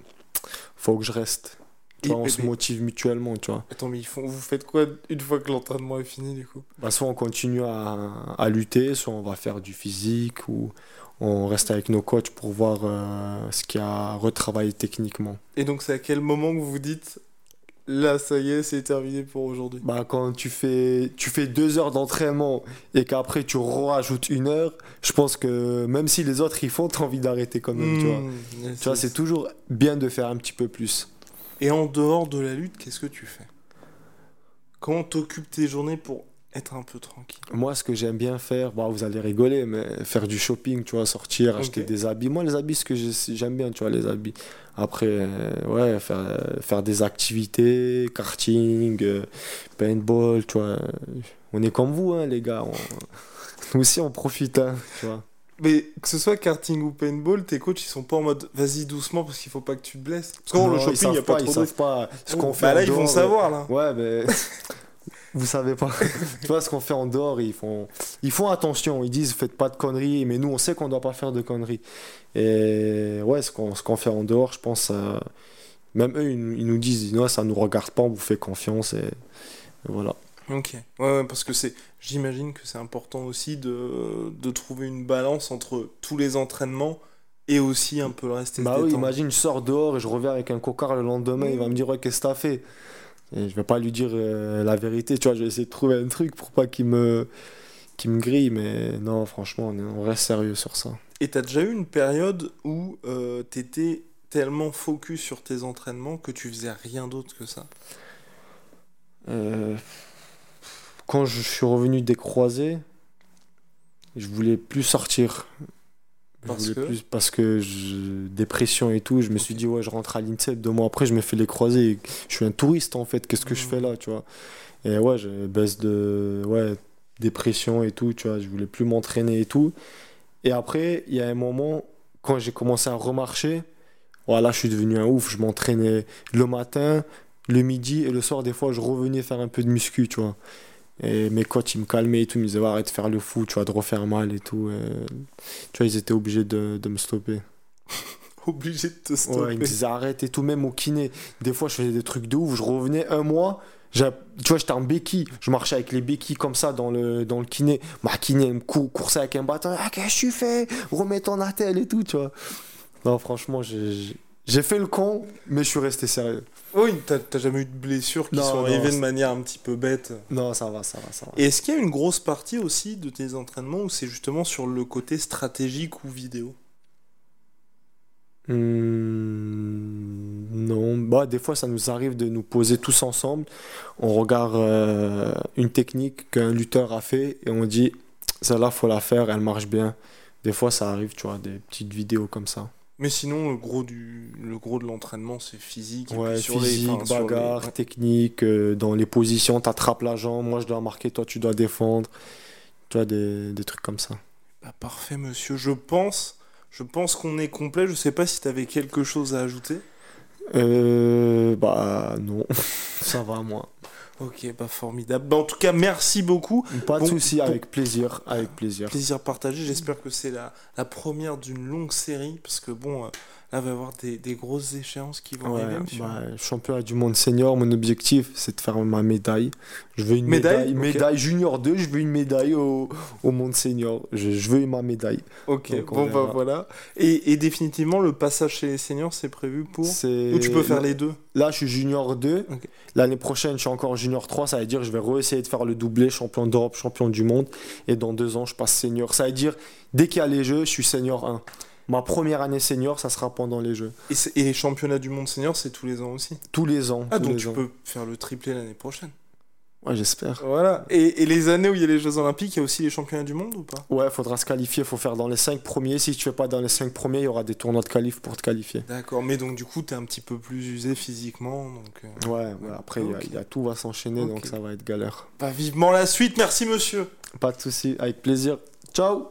faut que je reste. Tu Et- vois, on se motive mutuellement, tu vois. Attends, mais ils font, vous faites quoi une fois que l'entraînement est fini, du coup? Bah, soit on continue à, à lutter, soit on va faire du physique ou on reste avec nos coachs pour voir euh, ce qu'il y a à retravailler techniquement. Et donc, c'est à quel moment que vous vous dites là, ça y est, c'est terminé pour aujourd'hui? Bah, quand tu fais, tu fais deux heures d'entraînement et qu'après tu rajoutes une heure, je pense que même si les autres ils font, t'as envie d'arrêter quand même, tu vois. Yes, Tu vois, yes. c'est toujours bien de faire un petit peu plus. Et en dehors de la lutte, qu'est-ce que tu fais? Comment t'occupes tes journées pour être un peu tranquille? Moi, ce que j'aime bien faire, vous allez rigoler, mais faire du shopping, tu vois, sortir, acheter des habits. Moi, les habits, ce que j'ai- j'aime bien, tu vois, les habits. Après, euh, ouais, faire, euh, faire des activités, karting, euh, paintball, tu vois. On est comme vous, hein, les gars. On- Nous aussi, on profite, hein, tu vois. Mais que ce soit karting ou paintball, tes coachs ils sont pas en mode vas-y doucement parce qu'il faut pas que tu te blesses. Parce que Non, le shopping, il a pas, ils trop savent pas ce qu'on Oh, fait bah là, ils vont savoir là. Ouais, mais vous savez pas. tu vois, ce qu'on fait en dehors, ils font, ils font attention. Ils disent faites pas de conneries, mais nous, on sait qu'on doit pas faire de conneries. Et ouais, ce qu'on qu'on fait en dehors, je pense, euh, même eux, ils, ils nous disent non, ça nous regarde pas, on vous fait confiance. Et, et voilà. Ok. Ouais, ouais, parce que c'est, j'imagine que c'est important aussi de, de trouver une balance entre tous les entraînements et aussi un peu le reste. Bah oui, imagine, je sors dehors et je reviens avec un cocard le lendemain, il va me dire ouais, qu'est-ce que t'as fait? Et je vais pas lui dire euh, la vérité, tu vois, je vais essayer de trouver un truc pour pas qu'il me, qu'il me grille, mais non, franchement, on reste sérieux sur ça. Et t'as déjà eu une période où euh, t'étais tellement focus sur tes entraînements que tu faisais rien d'autre que ça? Euh, quand je suis revenu des croisés, je voulais plus sortir. Parce que plus parce que je- dépression et tout, je me suis dit ouais je rentre à l'INSEP, deux mois après je me fais les croisés, je suis un touriste en fait, qu'est-ce que je Mhm. fais là, tu vois? Et ouais, je baisse de ouais, dépression et tout, tu vois, je voulais plus m'entraîner et tout. Et après, il y a un moment quand j'ai commencé à remarcher, voilà, je suis devenu un ouf, je m'entraînais le matin, le midi et le soir des fois je revenais faire un peu de muscu, tu vois. Et mes coachs, ils me calmaient et tout, ils me disaient, Ouais, arrête de faire le fou, tu vas te refaire mal et tout. et Tu vois, ils étaient obligés de, de me stopper. obligé de te Ouais, stopper. ils me disaient, arrête et tout, même au kiné. Des fois, je faisais des trucs de ouf, je revenais un mois, tu vois, j'étais en béquille, je marchais avec les béquilles comme ça dans le, dans le kiné. Ma kiné, elle me cour- coursait avec un bâton, ah, qu'est-ce que tu fais? Remets ton attel et tout, tu vois. Non, franchement, j'ai- j'ai fait le con, mais je suis resté sérieux. Oui, t'as t'as jamais eu de blessures qui Non, sont arrivées de manière un petit peu bête. Non, ça va, ça va, ça va. Et est-ce qu'il y a une grosse partie aussi de tes entraînements où c'est justement sur le côté stratégique ou vidéo? Hmm, non, bah, des fois ça nous arrive de nous poser tous ensemble, on regarde euh, une technique qu'un lutteur a fait et on dit celle-là faut la faire, elle marche bien. Des fois ça arrive, tu vois, des petites vidéos comme ça. Mais sinon, le gros, du... le gros de l'entraînement, c'est physique. et Ouais, puis sur les- physique, enfin, sur les- bagarre, technique, euh, dans les positions, t'attrapes la jambe, moi je dois marquer, toi tu dois défendre. Tu vois, des, des trucs comme ça. Bah, parfait, monsieur. Je pense, je pense qu'on est complet. Je sais pas si t'avais quelque chose à ajouter. Euh, bah non, ça va moi. Ok, bah formidable. Bah, en tout cas, merci beaucoup. Pas de Bon, souci, bon. avec plaisir, avec plaisir. Plaisir partagé. J'espère que c'est la, la première d'une longue série. Parce que bon, euh, là, il va y avoir des, des grosses échéances qui vont Ouais, arriver, bah, championnat du monde senior, mon objectif c'est de faire ma médaille. Je veux une Médaille médaille, médaille junior 2, je veux une médaille au, au monde senior. Je, je veux ma médaille. ok, donc bon, bah voilà. Et, et définitivement, le passage chez les seniors, c'est prévu pour. Ou tu peux faire les deux. Là, je suis junior 2. Ok. L'année prochaine, je suis encore junior 3. Ça veut dire que je vais réessayer de faire le doublé, champion d'Europe, champion du monde. Et dans deux ans, je passe senior. Ça veut dire, dès qu'il y a les jeux, je suis senior 1. Ma première année senior, ça sera pendant les jeux. Et, les championnats du monde senior, c'est tous les ans aussi. Tous les ans. Ah, donc tu ans. peux faire le triplé l'année prochaine. Ouais, j'espère. Voilà. Et, et les années où il y a les Jeux Olympiques, il y a aussi les championnats du monde ou pas? Ouais, faudra se qualifier. faut faire dans les 5 premiers. Si tu fais pas dans les 5 premiers, il y aura des tournois de qualif pour te qualifier. D'accord, mais donc du coup, t'es un petit peu plus usé physiquement. Donc, euh, Ouais, après, il y a- Ok. il y, a tout va s'enchaîner, donc ça va être galère. bah, vivement la suite. Merci, monsieur. Pas de souci, avec plaisir. Ciao